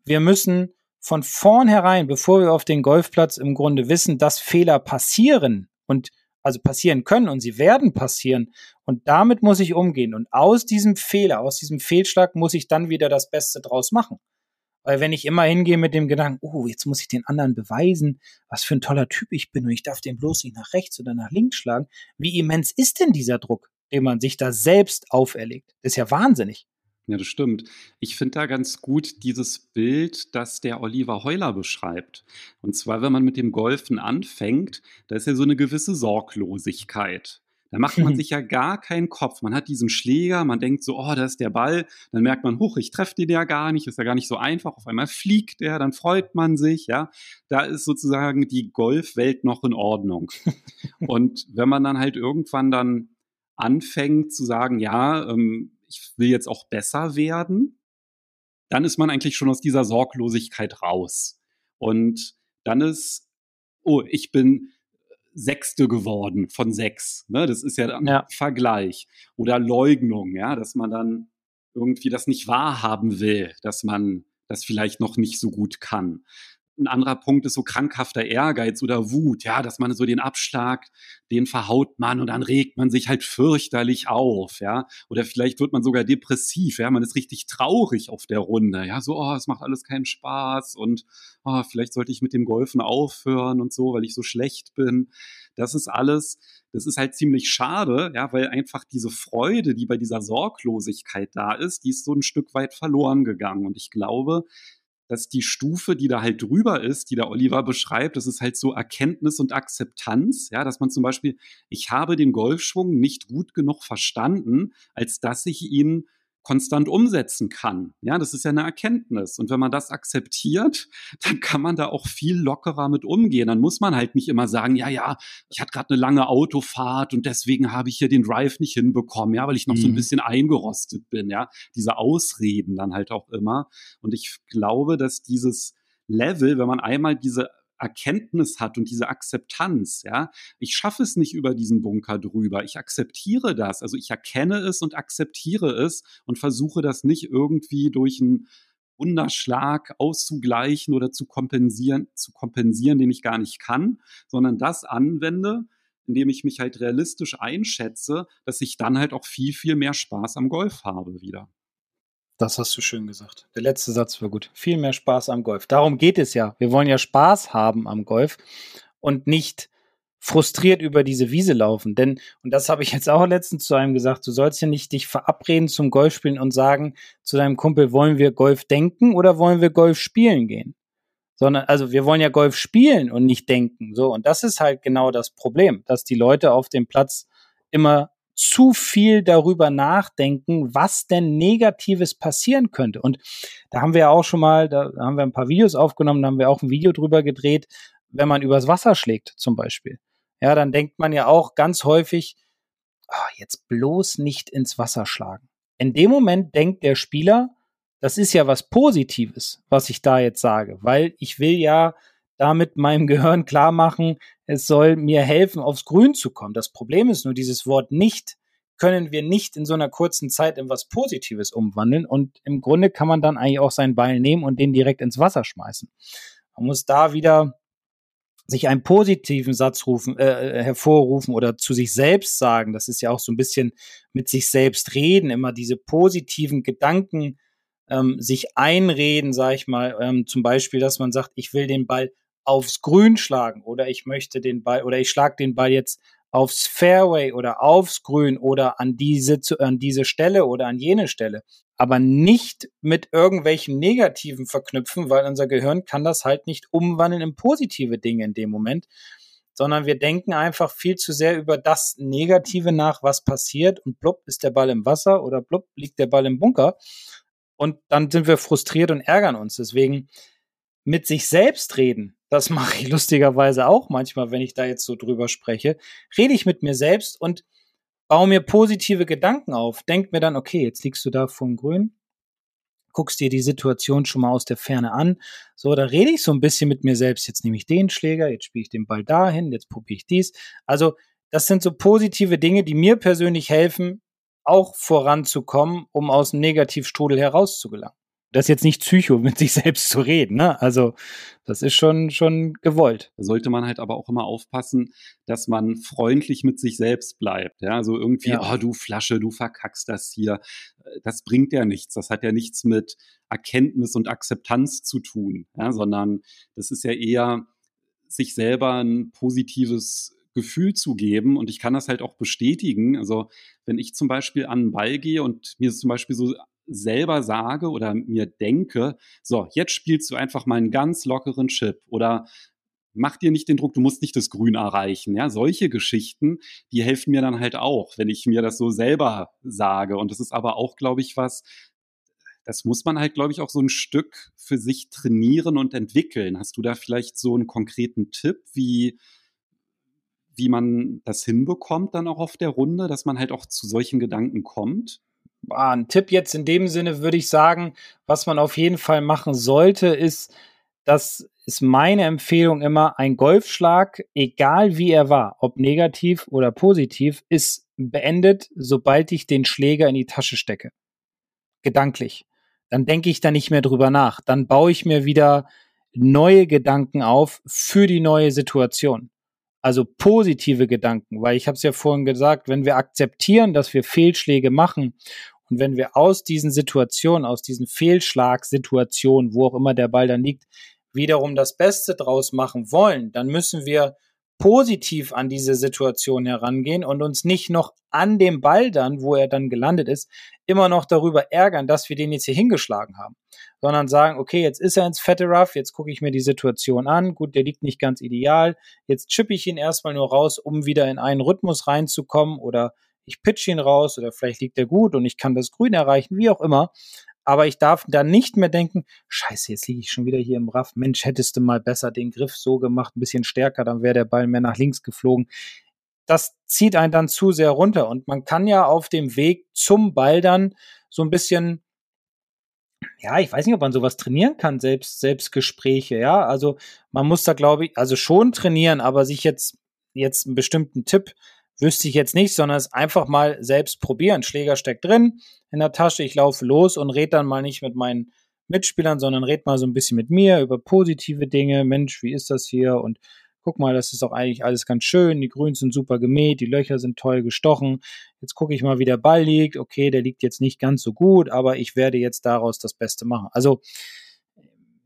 wir müssen von vornherein, bevor wir auf den Golfplatz im Grunde wissen, dass Fehler passieren, und also passieren können und sie werden passieren. Und damit muss ich umgehen. Und aus diesem Fehler, aus diesem Fehlschlag muss ich dann wieder das Beste draus machen. Weil wenn ich immer hingehe mit dem Gedanken, oh, jetzt muss ich den anderen beweisen, was für ein toller Typ ich bin und ich darf den bloß nicht nach rechts oder nach links schlagen, wie immens ist denn dieser Druck, den man sich da selbst auferlegt? Das ist ja wahnsinnig. Ja, das stimmt. Ich finde da ganz gut dieses Bild, das der Oliver Heuler beschreibt. Und zwar, wenn man mit dem Golfen anfängt, da ist ja so eine gewisse Sorglosigkeit. Da macht man *laughs* sich ja gar keinen Kopf. Man hat diesen Schläger, man denkt so, oh, da ist der Ball. Dann merkt man, huch, ich treffe den ja gar nicht, ist ja gar nicht so einfach. Auf einmal fliegt der, dann freut man sich, ja. Da ist sozusagen die Golfwelt noch in Ordnung. *laughs* Und wenn man dann halt irgendwann dann anfängt zu sagen, ja, ähm, ich will jetzt auch besser werden, dann ist man eigentlich schon aus dieser Sorglosigkeit raus. Und dann ist, oh, ich bin Sechste geworden von sechs. Ne? Das ist ja dann ja. Vergleich. Oder Leugnung, ja, dass man dann irgendwie das nicht wahrhaben will, dass man das vielleicht noch nicht so gut kann. Ein anderer Punkt ist so krankhafter Ehrgeiz oder Wut, ja, dass man so den Abschlag, den verhaut man und dann regt man sich halt fürchterlich auf, ja. Oder vielleicht wird man sogar depressiv, ja, man ist richtig traurig auf der Runde, ja, so, oh, es macht alles keinen Spaß und oh, vielleicht sollte ich mit dem Golfen aufhören und so, weil ich so schlecht bin. Das ist alles, das ist halt ziemlich schade, ja, weil einfach diese Freude, die bei dieser Sorglosigkeit da ist, die ist so ein Stück weit verloren gegangen. Und ich glaube, dass die Stufe, die da halt drüber ist, die der Oliver beschreibt, das ist halt so Erkenntnis und Akzeptanz, ja, dass man zum Beispiel, ich habe den Golfschwung nicht gut genug verstanden, als dass ich ihn konstant umsetzen kann. Ja, das ist ja eine Erkenntnis. Und wenn man das akzeptiert, *laughs* dann kann man da auch viel lockerer mit umgehen. Dann muss man halt nicht immer sagen, ja, ja, ich hatte gerade eine lange Autofahrt und deswegen habe ich hier den Drive nicht hinbekommen, ja, weil ich noch mhm. so ein mhm. bisschen eingerostet bin, ja. Diese Ausreden dann halt auch immer. Und ich glaube, dass dieses Level, wenn man einmal diese Erkenntnis hat und diese Akzeptanz, ja. Ich schaffe es nicht über diesen Bunker drüber. Ich akzeptiere das. Also ich erkenne es und akzeptiere es und versuche das nicht irgendwie durch einen Wunderschlag auszugleichen oder zu kompensieren, zu kompensieren, den ich gar nicht kann, sondern das anwende, indem ich mich halt realistisch einschätze, dass ich dann halt auch viel, viel mehr Spaß am Golf habe wieder. Das hast du schön gesagt. Der letzte Satz war gut. Viel mehr Spaß am Golf. Darum geht es ja. Wir wollen ja Spaß haben am Golf und nicht frustriert über diese Wiese laufen. Denn, und das habe ich jetzt auch letztens zu einem gesagt, du sollst ja nicht dich verabreden zum Golfspielen und sagen zu deinem Kumpel, wollen wir Golf denken oder wollen wir Golf spielen gehen? Sondern, also wir wollen ja Golf spielen und nicht denken. So, und das ist halt genau das Problem, dass die Leute auf dem Platz immer zu viel darüber nachdenken, was denn Negatives passieren könnte. Und da haben wir ja auch schon mal, da haben wir ein paar Videos aufgenommen, da haben wir auch ein Video drüber gedreht, wenn man übers Wasser schlägt zum Beispiel. Ja, dann denkt man ja auch ganz häufig, oh, jetzt bloß nicht ins Wasser schlagen. In dem Moment denkt der Spieler, das ist ja was Positives, was ich da jetzt sage, weil ich will ja damit meinem Gehirn klar machen, es soll mir helfen, aufs Grün zu kommen. Das Problem ist nur, dieses Wort nicht können wir nicht in so einer kurzen Zeit in was Positives umwandeln. Und im Grunde kann man dann eigentlich auch seinen Ball nehmen und den direkt ins Wasser schmeißen. Man muss da wieder sich einen positiven Satz rufen, äh, äh, hervorrufen oder zu sich selbst sagen. Das ist ja auch so ein bisschen mit sich selbst reden, immer diese positiven Gedanken ähm, sich einreden, sage ich mal. Ähm, zum Beispiel, dass man sagt, ich will den Ball aufs Grün schlagen oder ich möchte den Ball oder ich schlage den Ball jetzt aufs Fairway oder aufs Grün oder an diese, an diese Stelle oder an jene Stelle. Aber nicht mit irgendwelchen Negativen verknüpfen, weil unser Gehirn kann das halt nicht umwandeln in positive Dinge in dem Moment, sondern wir denken einfach viel zu sehr über das Negative nach, was passiert und blub ist der Ball im Wasser oder blub liegt der Ball im Bunker und dann sind wir frustriert und ärgern uns. Deswegen mit sich selbst reden, das mache ich lustigerweise auch manchmal, wenn ich da jetzt so drüber spreche, rede ich mit mir selbst und baue mir positive Gedanken auf. Denk mir dann, okay, jetzt liegst du da vom Grün, guckst dir die Situation schon mal aus der Ferne an. So, da rede ich so ein bisschen mit mir selbst. Jetzt nehme ich den Schläger, jetzt spiele ich den Ball dahin, jetzt probiere ich dies. Also, das sind so positive Dinge, die mir persönlich helfen, auch voranzukommen, um aus dem Negativstrudel herauszugelangen. Das ist jetzt nicht Psycho, mit sich selbst zu reden, ne? Also, das ist schon, schon gewollt. Da sollte man halt aber auch immer aufpassen, dass man freundlich mit sich selbst bleibt. Ja, also irgendwie, ja. oh, du Flasche, du verkackst das hier. Das bringt ja nichts. Das hat ja nichts mit Erkenntnis und Akzeptanz zu tun, ja, sondern das ist ja eher, sich selber ein positives Gefühl zu geben. Und ich kann das halt auch bestätigen. Also wenn ich zum Beispiel an einen Ball gehe und mir zum Beispiel so selber sage oder mir denke, so, jetzt spielst du einfach mal einen ganz lockeren Chip oder mach dir nicht den Druck, du musst nicht das Grün erreichen. Ja, solche Geschichten, die helfen mir dann halt auch, wenn ich mir das so selber sage. Und das ist aber auch, glaube ich, was, das muss man halt, glaube ich, auch so ein Stück für sich trainieren und entwickeln. Hast du da vielleicht so einen konkreten Tipp, wie, wie man das hinbekommt dann auch auf der Runde, dass man halt auch zu solchen Gedanken kommt? Ein Tipp jetzt in dem Sinne würde ich sagen, was man auf jeden Fall machen sollte, ist, das ist meine Empfehlung immer, ein Golfschlag, egal wie er war, ob negativ oder positiv, ist beendet, sobald ich den Schläger in die Tasche stecke. Gedanklich dann denke ich da nicht mehr drüber nach. Dann baue ich mir wieder neue Gedanken auf für die neue Situation. Also positive Gedanken, weil ich habe es ja vorhin gesagt, wenn wir akzeptieren, dass wir Fehlschläge machen und wenn wir aus diesen Situationen, aus diesen Fehlschlagsituationen, wo auch immer der Ball dann liegt, wiederum das Beste draus machen wollen, dann müssen wir positiv an diese Situation herangehen und uns nicht noch an dem Ball dann, wo er dann gelandet ist, immer noch darüber ärgern, dass wir den jetzt hier hingeschlagen haben, sondern sagen, okay, jetzt ist er ins fette Rough, jetzt gucke ich mir die Situation an, gut, der liegt nicht ganz ideal, jetzt chippe ich ihn erstmal nur raus, um wieder in einen Rhythmus reinzukommen oder ich pitch ihn raus oder vielleicht liegt er gut und ich kann das Grün erreichen, wie auch immer aber ich darf dann nicht mehr denken, scheiße, jetzt liege ich schon wieder hier im Raff. Mensch, hättest du mal besser den Griff so gemacht, ein bisschen stärker, dann wäre der Ball mehr nach links geflogen. Das zieht einen dann zu sehr runter. Und man kann ja auf dem Weg zum Ball dann so ein bisschen, ja, ich weiß nicht, ob man sowas trainieren kann, selbst, Selbstgespräche, ja. Also man muss da, glaube ich, also schon trainieren, aber sich jetzt, jetzt einen bestimmten Tipp wüsste ich jetzt nicht, sondern es einfach mal selbst probieren. Schläger steckt drin in der Tasche, ich laufe los und red dann mal nicht mit meinen Mitspielern, sondern red mal so ein bisschen mit mir über positive Dinge. Mensch, wie ist das hier? Und guck mal, das ist doch eigentlich alles ganz schön. Die Grüns sind super gemäht, die Löcher sind toll gestochen. Jetzt gucke ich mal, wie der Ball liegt. Okay, der liegt jetzt nicht ganz so gut, aber ich werde jetzt daraus das Beste machen. Also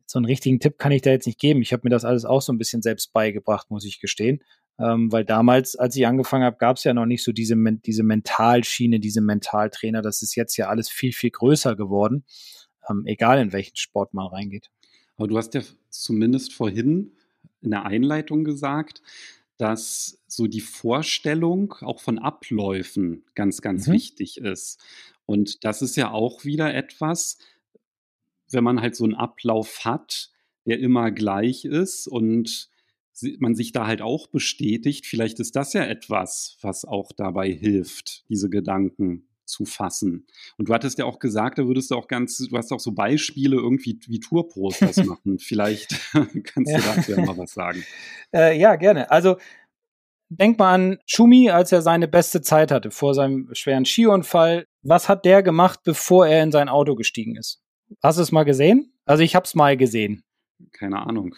so einen richtigen Tipp kann ich da jetzt nicht geben. Ich habe mir das alles auch so ein bisschen selbst beigebracht, muss ich gestehen. Ähm, weil damals, als ich angefangen habe, gab es ja noch nicht so diese, diese Mentalschiene, diese Mentaltrainer. Das ist jetzt ja alles viel, viel größer geworden, ähm, egal in welchen Sport man reingeht. Aber du hast ja zumindest vorhin in der Einleitung gesagt, dass so die Vorstellung auch von Abläufen ganz, ganz mhm. wichtig ist. Und das ist ja auch wieder etwas, wenn man halt so einen Ablauf hat, der immer gleich ist und man sich da halt auch bestätigt. Vielleicht ist das ja etwas, was auch dabei hilft, diese Gedanken zu fassen. Und du hattest ja auch gesagt, da würdest du auch ganz, du hast auch so Beispiele irgendwie wie Tourpros das *laughs* machen. Vielleicht *laughs* kannst du dazu ja mal was *laughs* sagen. Äh, ja, gerne. Also denk mal an Schumi, als er seine beste Zeit hatte vor seinem schweren Skiunfall. Was hat der gemacht, bevor er in sein Auto gestiegen ist? Hast du es mal gesehen? Also ich habe es mal gesehen. Keine Ahnung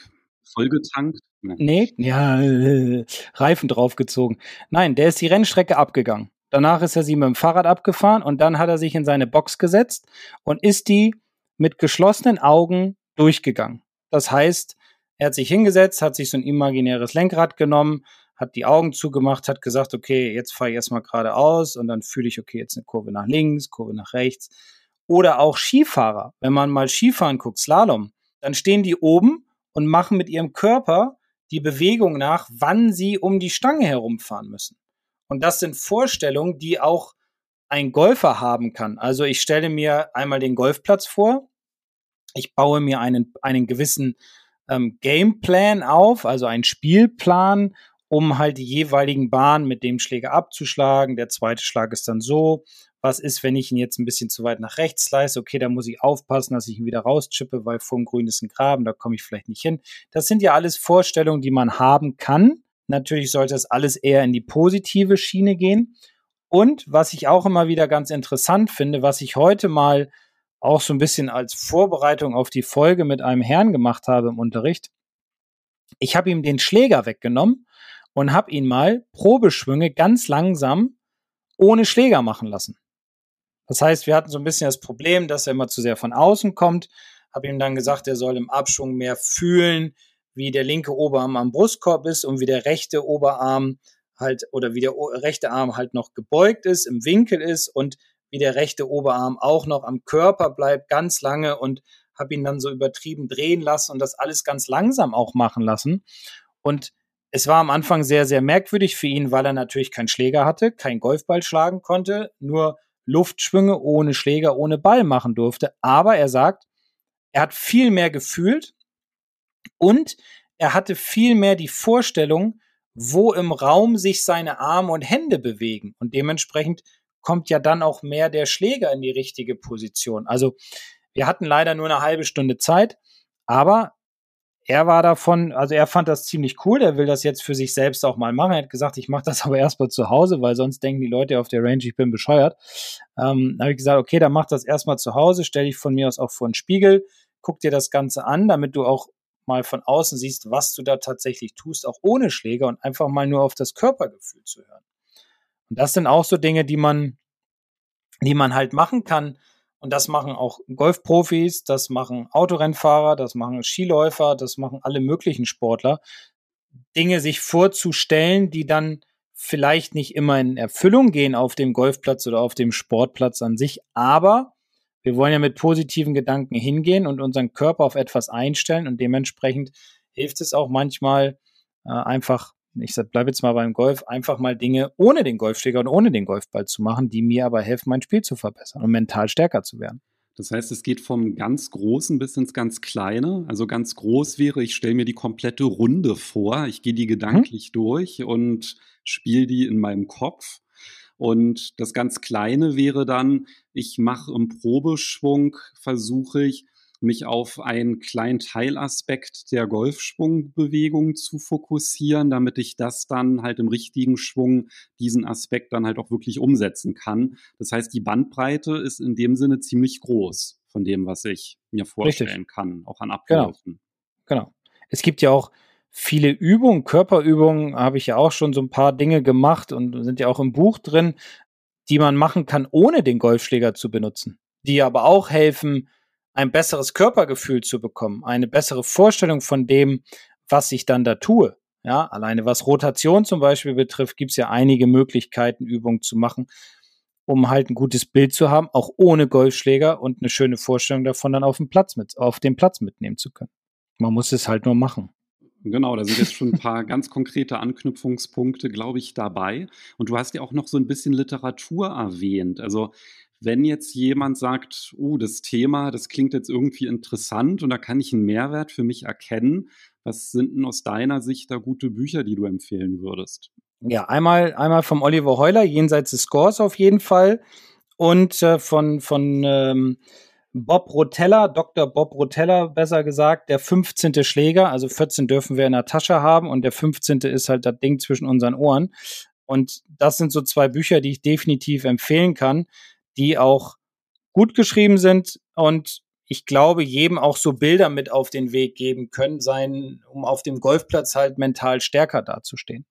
vollgetankt? Nee, ja, äh, Reifen draufgezogen. Nein, der ist die Rennstrecke abgegangen. Danach ist er sie mit dem Fahrrad abgefahren und dann hat er sich in seine Box gesetzt und ist die mit geschlossenen Augen durchgegangen. Das heißt, er hat sich hingesetzt, hat sich so ein imaginäres Lenkrad genommen, hat die Augen zugemacht, hat gesagt, okay, jetzt fahre ich erstmal geradeaus und dann fühle ich, okay, jetzt eine Kurve nach links, Kurve nach rechts. Oder auch Skifahrer, wenn man mal Skifahren guckt, Slalom, dann stehen die oben und machen mit ihrem Körper die Bewegung nach, wann sie um die Stange herumfahren müssen. Und das sind Vorstellungen, die auch ein Golfer haben kann. Also ich stelle mir einmal den Golfplatz vor. Ich baue mir einen, einen gewissen ähm, Gameplan auf, also einen Spielplan, um halt die jeweiligen Bahnen mit dem Schläger abzuschlagen. Der zweite Schlag ist dann so was ist, wenn ich ihn jetzt ein bisschen zu weit nach rechts slice? Okay, da muss ich aufpassen, dass ich ihn wieder rauschippe, weil vom Grün ist ein Graben, da komme ich vielleicht nicht hin. Das sind ja alles Vorstellungen, die man haben kann. Natürlich sollte das alles eher in die positive Schiene gehen. Und was ich auch immer wieder ganz interessant finde, was ich heute mal auch so ein bisschen als Vorbereitung auf die Folge mit einem Herrn gemacht habe im Unterricht. Ich habe ihm den Schläger weggenommen und habe ihn mal Probeschwünge ganz langsam ohne Schläger machen lassen. Das heißt, wir hatten so ein bisschen das Problem, dass er immer zu sehr von außen kommt. Habe ihm dann gesagt, er soll im Abschwung mehr fühlen, wie der linke Oberarm am Brustkorb ist und wie der rechte Oberarm halt oder wie der rechte Arm halt noch gebeugt ist, im Winkel ist und wie der rechte Oberarm auch noch am Körper bleibt, ganz lange und habe ihn dann so übertrieben drehen lassen und das alles ganz langsam auch machen lassen. Und es war am Anfang sehr, sehr merkwürdig für ihn, weil er natürlich keinen Schläger hatte, kein Golfball schlagen konnte, nur Luftschwünge ohne Schläger, ohne Ball machen durfte. Aber er sagt, er hat viel mehr gefühlt und er hatte viel mehr die Vorstellung, wo im Raum sich seine Arme und Hände bewegen. Und dementsprechend kommt ja dann auch mehr der Schläger in die richtige Position. Also wir hatten leider nur eine halbe Stunde Zeit, aber er war davon, also er fand das ziemlich cool, er will das jetzt für sich selbst auch mal machen. Er hat gesagt, ich mache das *laughs* aber erstmal zu Hause, weil sonst denken die Leute auf der Range, ich bin bescheuert. Ähm, habe ich gesagt, okay, dann mach das erstmal zu Hause, stell dich von mir aus auch vor einen Spiegel, guck dir das Ganze an, damit du auch mal von außen siehst, was du da tatsächlich tust, auch ohne Schläger und einfach mal nur auf das Körpergefühl zu hören. Und das sind auch so Dinge, die man, die man halt machen kann. Und das machen auch Golfprofis, das machen Autorennfahrer, das machen Skiläufer, das machen alle möglichen Sportler. Dinge sich vorzustellen, die dann vielleicht nicht immer in Erfüllung gehen auf dem Golfplatz oder auf dem Sportplatz an sich, aber wir wollen ja mit positiven Gedanken hingehen und unseren Körper auf etwas einstellen und dementsprechend hilft es auch manchmal äh, einfach ich bleibe jetzt mal beim Golf, einfach mal Dinge ohne den Golfschläger und ohne den Golfball zu machen, die mir aber helfen, mein Spiel zu verbessern und mental stärker zu werden. Das heißt, es geht vom ganz Großen bis ins ganz Kleine. Also ganz groß wäre, ich stelle mir die komplette Runde vor, ich gehe die gedanklich hm. durch und spiele die in meinem Kopf. Und das ganz Kleine wäre dann, ich mache im Probeschwung, versuche ich, mich auf einen kleinen Teilaspekt der Golfschwungbewegung zu fokussieren, damit ich das dann halt im richtigen Schwung diesen Aspekt dann halt auch wirklich umsetzen kann. Das heißt, die Bandbreite ist in dem Sinne ziemlich groß von dem, was ich mir vorstellen Richtig. kann, auch an genau. Abläufen. Genau. genau. Es gibt ja auch viele Übungen, Körperübungen, habe ich ja auch schon so ein paar Dinge gemacht und sind ja auch im Buch drin, die man machen kann, ohne den Golfschläger zu benutzen, die aber auch helfen, ein besseres Körpergefühl zu bekommen, eine bessere Vorstellung von dem, was ich dann da tue. Ja, alleine was Rotation zum Beispiel betrifft, gibt es ja einige Möglichkeiten, Übungen zu machen, um halt ein gutes Bild zu haben, auch ohne Golfschläger und eine schöne Vorstellung davon dann auf dem Platz mit, auf dem Platz mitnehmen zu können. Man muss es halt nur machen. Genau, da sind jetzt schon ein paar *laughs* ganz konkrete Anknüpfungspunkte, glaube ich, dabei. Und du hast ja auch noch so ein bisschen Literatur erwähnt. Also wenn jetzt jemand sagt, oh, das Thema, das klingt jetzt irgendwie interessant und da kann ich einen Mehrwert für mich erkennen, was sind denn aus deiner Sicht da gute Bücher, die du empfehlen würdest? Ja, einmal, einmal vom Oliver Heuler, Jenseits des Scores auf jeden Fall. Und äh, von, von ähm, Bob Rotella, Dr. Bob Rotella, besser gesagt, der 15. Schläger. Also 14 dürfen wir in der Tasche haben und der 15. ist halt das Ding zwischen unseren Ohren. Und das sind so zwei Bücher, die ich definitiv empfehlen kann die auch gut geschrieben sind und ich glaube, jedem auch so Bilder mit auf den Weg geben können, sein, um auf dem Golfplatz halt mental stärker dazustehen.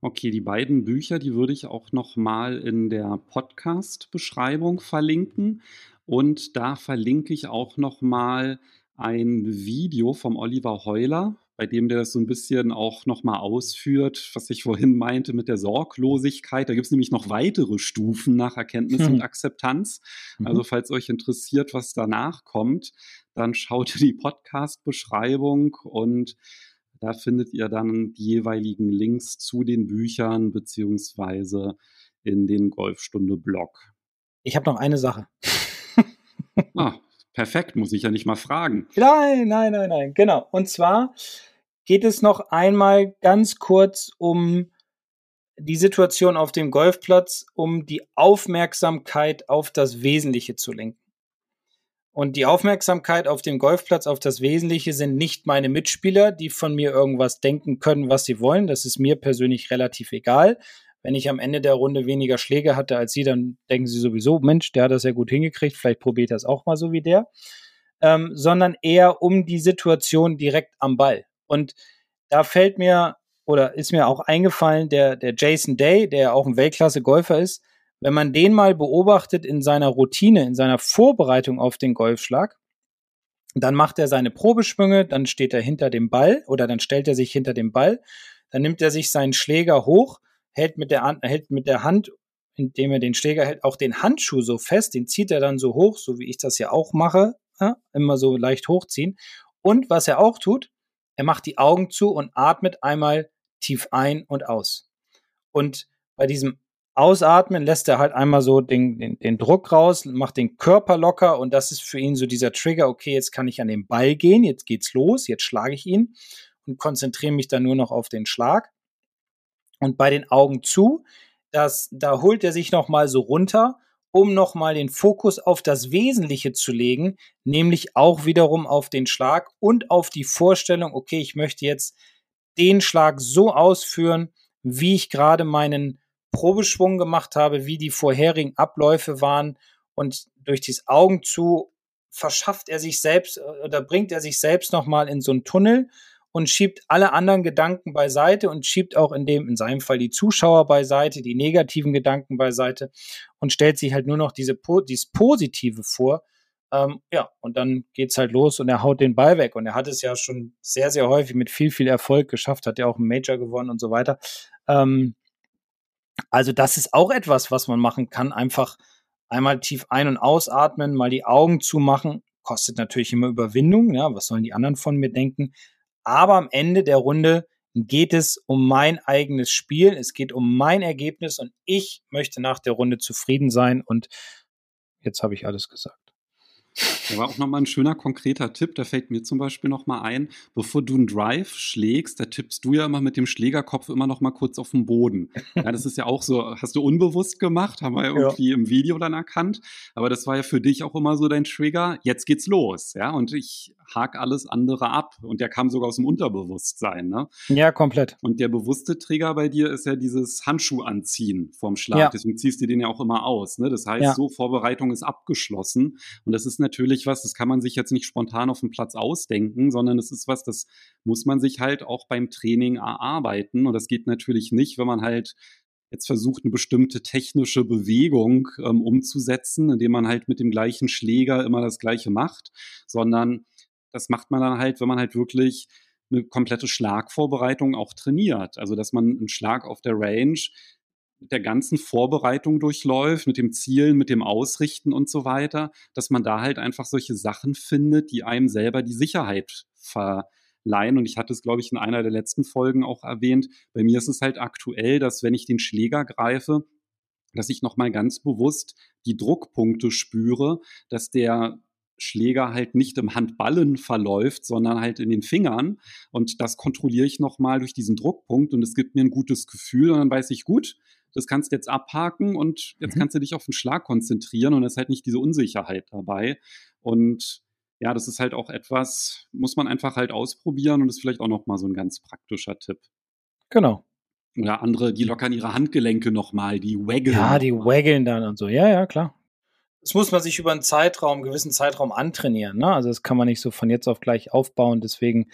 Okay, die beiden Bücher, die würde ich auch noch mal in der Podcast-Beschreibung verlinken und da verlinke ich auch noch mal ein Video vom Oliver Heuler, bei dem der das so ein bisschen auch nochmal ausführt, was ich vorhin meinte mit der Sorglosigkeit. Da gibt es nämlich noch weitere Stufen nach Erkenntnis mhm. und Akzeptanz. Mhm. Also falls euch interessiert, was danach kommt, dann schaut die Podcast-Beschreibung und da findet ihr dann die jeweiligen Links zu den Büchern beziehungsweise in den Golfstunde-Blog. Ich habe noch eine Sache. ah, Perfekt, muss ich ja nicht mal fragen. Nein, nein, nein, nein, genau. Und zwar geht es noch einmal ganz kurz um die Situation auf dem Golfplatz, um die Aufmerksamkeit auf das Wesentliche zu lenken. Und die Aufmerksamkeit auf dem Golfplatz auf das Wesentliche sind nicht meine Mitspieler, die von mir irgendwas denken können, was sie wollen. Das ist mir persönlich relativ egal. Wenn ich am Ende der Runde weniger Schläge hatte als sie, dann denken sie sowieso, Mensch, der hat das ja gut hingekriegt, vielleicht probiert er es auch mal so wie der. Ähm, sondern eher um die Situation direkt am Ball. Und da fällt mir oder ist mir auch eingefallen, der, der Jason Day, der auch ein Weltklasse-Golfer ist, wenn man den mal beobachtet in seiner Routine, in seiner Vorbereitung auf den Golfschlag, dann macht er seine Probeschwünge, dann steht er hinter dem Ball oder dann stellt er sich hinter dem Ball, dann nimmt er sich seinen Schläger hoch, hält mit der, hält mit der Hand, indem er den Schläger hält, auch den Handschuh so fest, den zieht er dann so hoch, so wie ich das ja auch mache, ja, immer so leicht hochziehen. Und was er auch tut, er macht die Augen zu und atmet einmal tief ein und aus. Und bei diesem Ausatmen lässt er halt einmal so den, den, den Druck raus, macht den Körper locker und das ist für ihn so dieser Trigger, okay, jetzt kann ich an den Ball gehen, jetzt geht's los, jetzt schlage ich ihn und konzentriere mich dann nur noch auf den Schlag. Und bei den Augen zu, das, da holt er sich nochmal so runter, um nochmal den Fokus auf das Wesentliche zu legen, nämlich auch wiederum auf den Schlag und auf die Vorstellung, okay, ich möchte jetzt den Schlag so ausführen, wie ich gerade meinen Probeschwung gemacht habe, wie die vorherigen Abläufe waren. Und durch dieses Augen zu verschafft er sich selbst oder bringt er sich selbst nochmal in so einen Tunnel und schiebt alle anderen Gedanken beiseite und schiebt auch in dem, in seinem Fall die Zuschauer beiseite, die negativen Gedanken beiseite und stellt sich halt nur noch diese, dieses Positive vor. Ähm, ja, und dann geht's halt los und er haut den Ball weg. Und er hat es ja schon sehr, sehr häufig mit viel, viel Erfolg geschafft, hat ja auch einen Major gewonnen und so weiter. Ähm, also das ist auch etwas, was man machen kann. Einfach einmal tief ein- und ausatmen, mal die Augen zumachen. Kostet natürlich immer Überwindung. Ja, was sollen die anderen von mir denken? Aber am Ende der Runde geht es um mein eigenes Spiel. Es geht um mein Ergebnis und ich möchte nach der Runde zufrieden sein. Und jetzt habe ich alles gesagt. Da war auch nochmal ein schöner, konkreter Tipp. Da fällt mir zum Beispiel nochmal ein, bevor du einen Drive schlägst, da tippst du ja immer mit dem Schlägerkopf immer nochmal kurz auf den Boden. Ja, das ist ja auch so, hast du unbewusst gemacht, haben wir ja irgendwie ja. im Video dann erkannt. Aber das war ja für dich auch immer so dein Trigger. Jetzt geht's los, ja. Und ich hake alles andere ab. Und der kam sogar aus dem Unterbewusstsein, ne? Ja, komplett. Und der bewusste Trigger bei dir ist ja dieses Handschuh anziehen vom Schlag. Ja. Deswegen ziehst du den ja auch immer aus, ne? Das heißt, ja. so Vorbereitung ist abgeschlossen. Und das ist natürlich was, das kann man sich jetzt nicht spontan auf dem Platz ausdenken, sondern es ist was, das muss man sich halt auch beim Training erarbeiten. Und das geht natürlich nicht, wenn man halt jetzt versucht, eine bestimmte technische Bewegung ähm, umzusetzen, indem man halt mit dem gleichen Schläger immer das Gleiche macht, sondern das macht man dann halt, wenn man halt wirklich eine komplette Schlagvorbereitung auch trainiert. Also, dass man einen Schlag auf der Range mit der ganzen Vorbereitung durchläuft, mit dem Zielen, mit dem Ausrichten und so weiter, dass man da halt einfach solche Sachen findet, die einem selber die Sicherheit verleihen. Und ich hatte es, glaube ich, in einer der letzten Folgen auch erwähnt. Bei mir ist es halt aktuell, dass wenn ich den Schläger greife, dass ich nochmal ganz bewusst die Druckpunkte spüre, dass der Schläger halt nicht im Handballen verläuft, sondern halt in den Fingern. Und das kontrolliere ich nochmal durch diesen Druckpunkt und es gibt mir ein gutes Gefühl und dann weiß ich, gut, das kannst du jetzt abhaken und jetzt mhm. kannst du dich auf den Schlag konzentrieren und es ist halt nicht diese Unsicherheit dabei. Und ja, das ist halt auch etwas, muss man einfach halt ausprobieren und ist vielleicht auch nochmal so ein ganz praktischer Tipp. Genau. Oder andere, die lockern ihre Handgelenke nochmal, die waggeln. Ja, die waggeln dann und so. Ja, ja, klar. Das muss man sich über einen Zeitraum, einen gewissen Zeitraum antrainieren. Ne? Also das kann man nicht so von jetzt auf gleich aufbauen. Deswegen,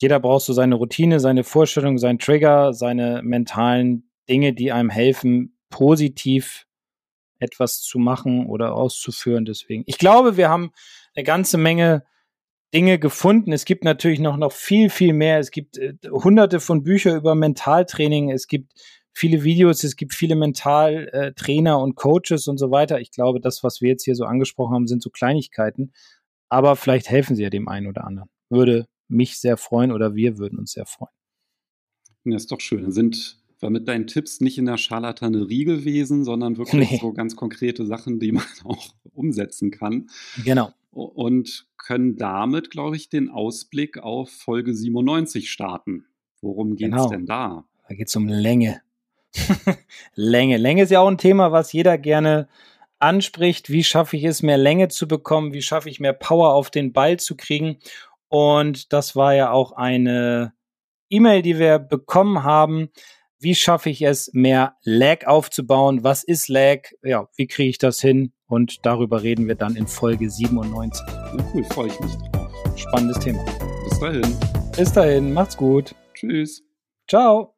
jeder braucht so seine Routine, seine Vorstellung, seinen Trigger, seine mentalen Dinge, die einem helfen, positiv etwas zu machen oder auszuführen. Deswegen, ich glaube, wir haben eine ganze Menge Dinge gefunden. Es gibt natürlich noch, noch viel, viel mehr. Es gibt äh, hunderte von Büchern über Mentaltraining. Es gibt viele Videos, es gibt viele Mentaltrainer äh, und Coaches und so weiter. Ich glaube, das, was wir jetzt hier so angesprochen haben, sind so Kleinigkeiten. Aber vielleicht helfen sie ja dem einen oder anderen. Würde mich sehr freuen oder wir würden uns sehr freuen. Ja, ist doch schön. Sind wir mit deinen Tipps nicht in der Scharlatanerie gewesen, sondern wirklich nee. so ganz konkrete Sachen, die *laughs* man auch umsetzen kann. Genau. Und können damit, glaube ich, den Ausblick auf Folge 97 starten. Worum geht es genau. denn da? Da geht es um Länge. Länge. Länge ist ja auch ein Thema, was jeder gerne anspricht. Wie schaffe ich es, mehr Länge zu bekommen? Wie schaffe ich mehr Power auf den Ball zu kriegen? Und das war ja auch eine E-Mail, die wir bekommen haben. wie schaffe ich es, mehr Lag aufzubauen? Was ist Lag? Ja, wie kriege ich das hin? Und darüber reden wir dann in Folge 97. Ja, cool, freue ich mich drauf. Spannendes Thema. Bis dahin. Bis dahin, macht's gut. Tschüss. Ciao.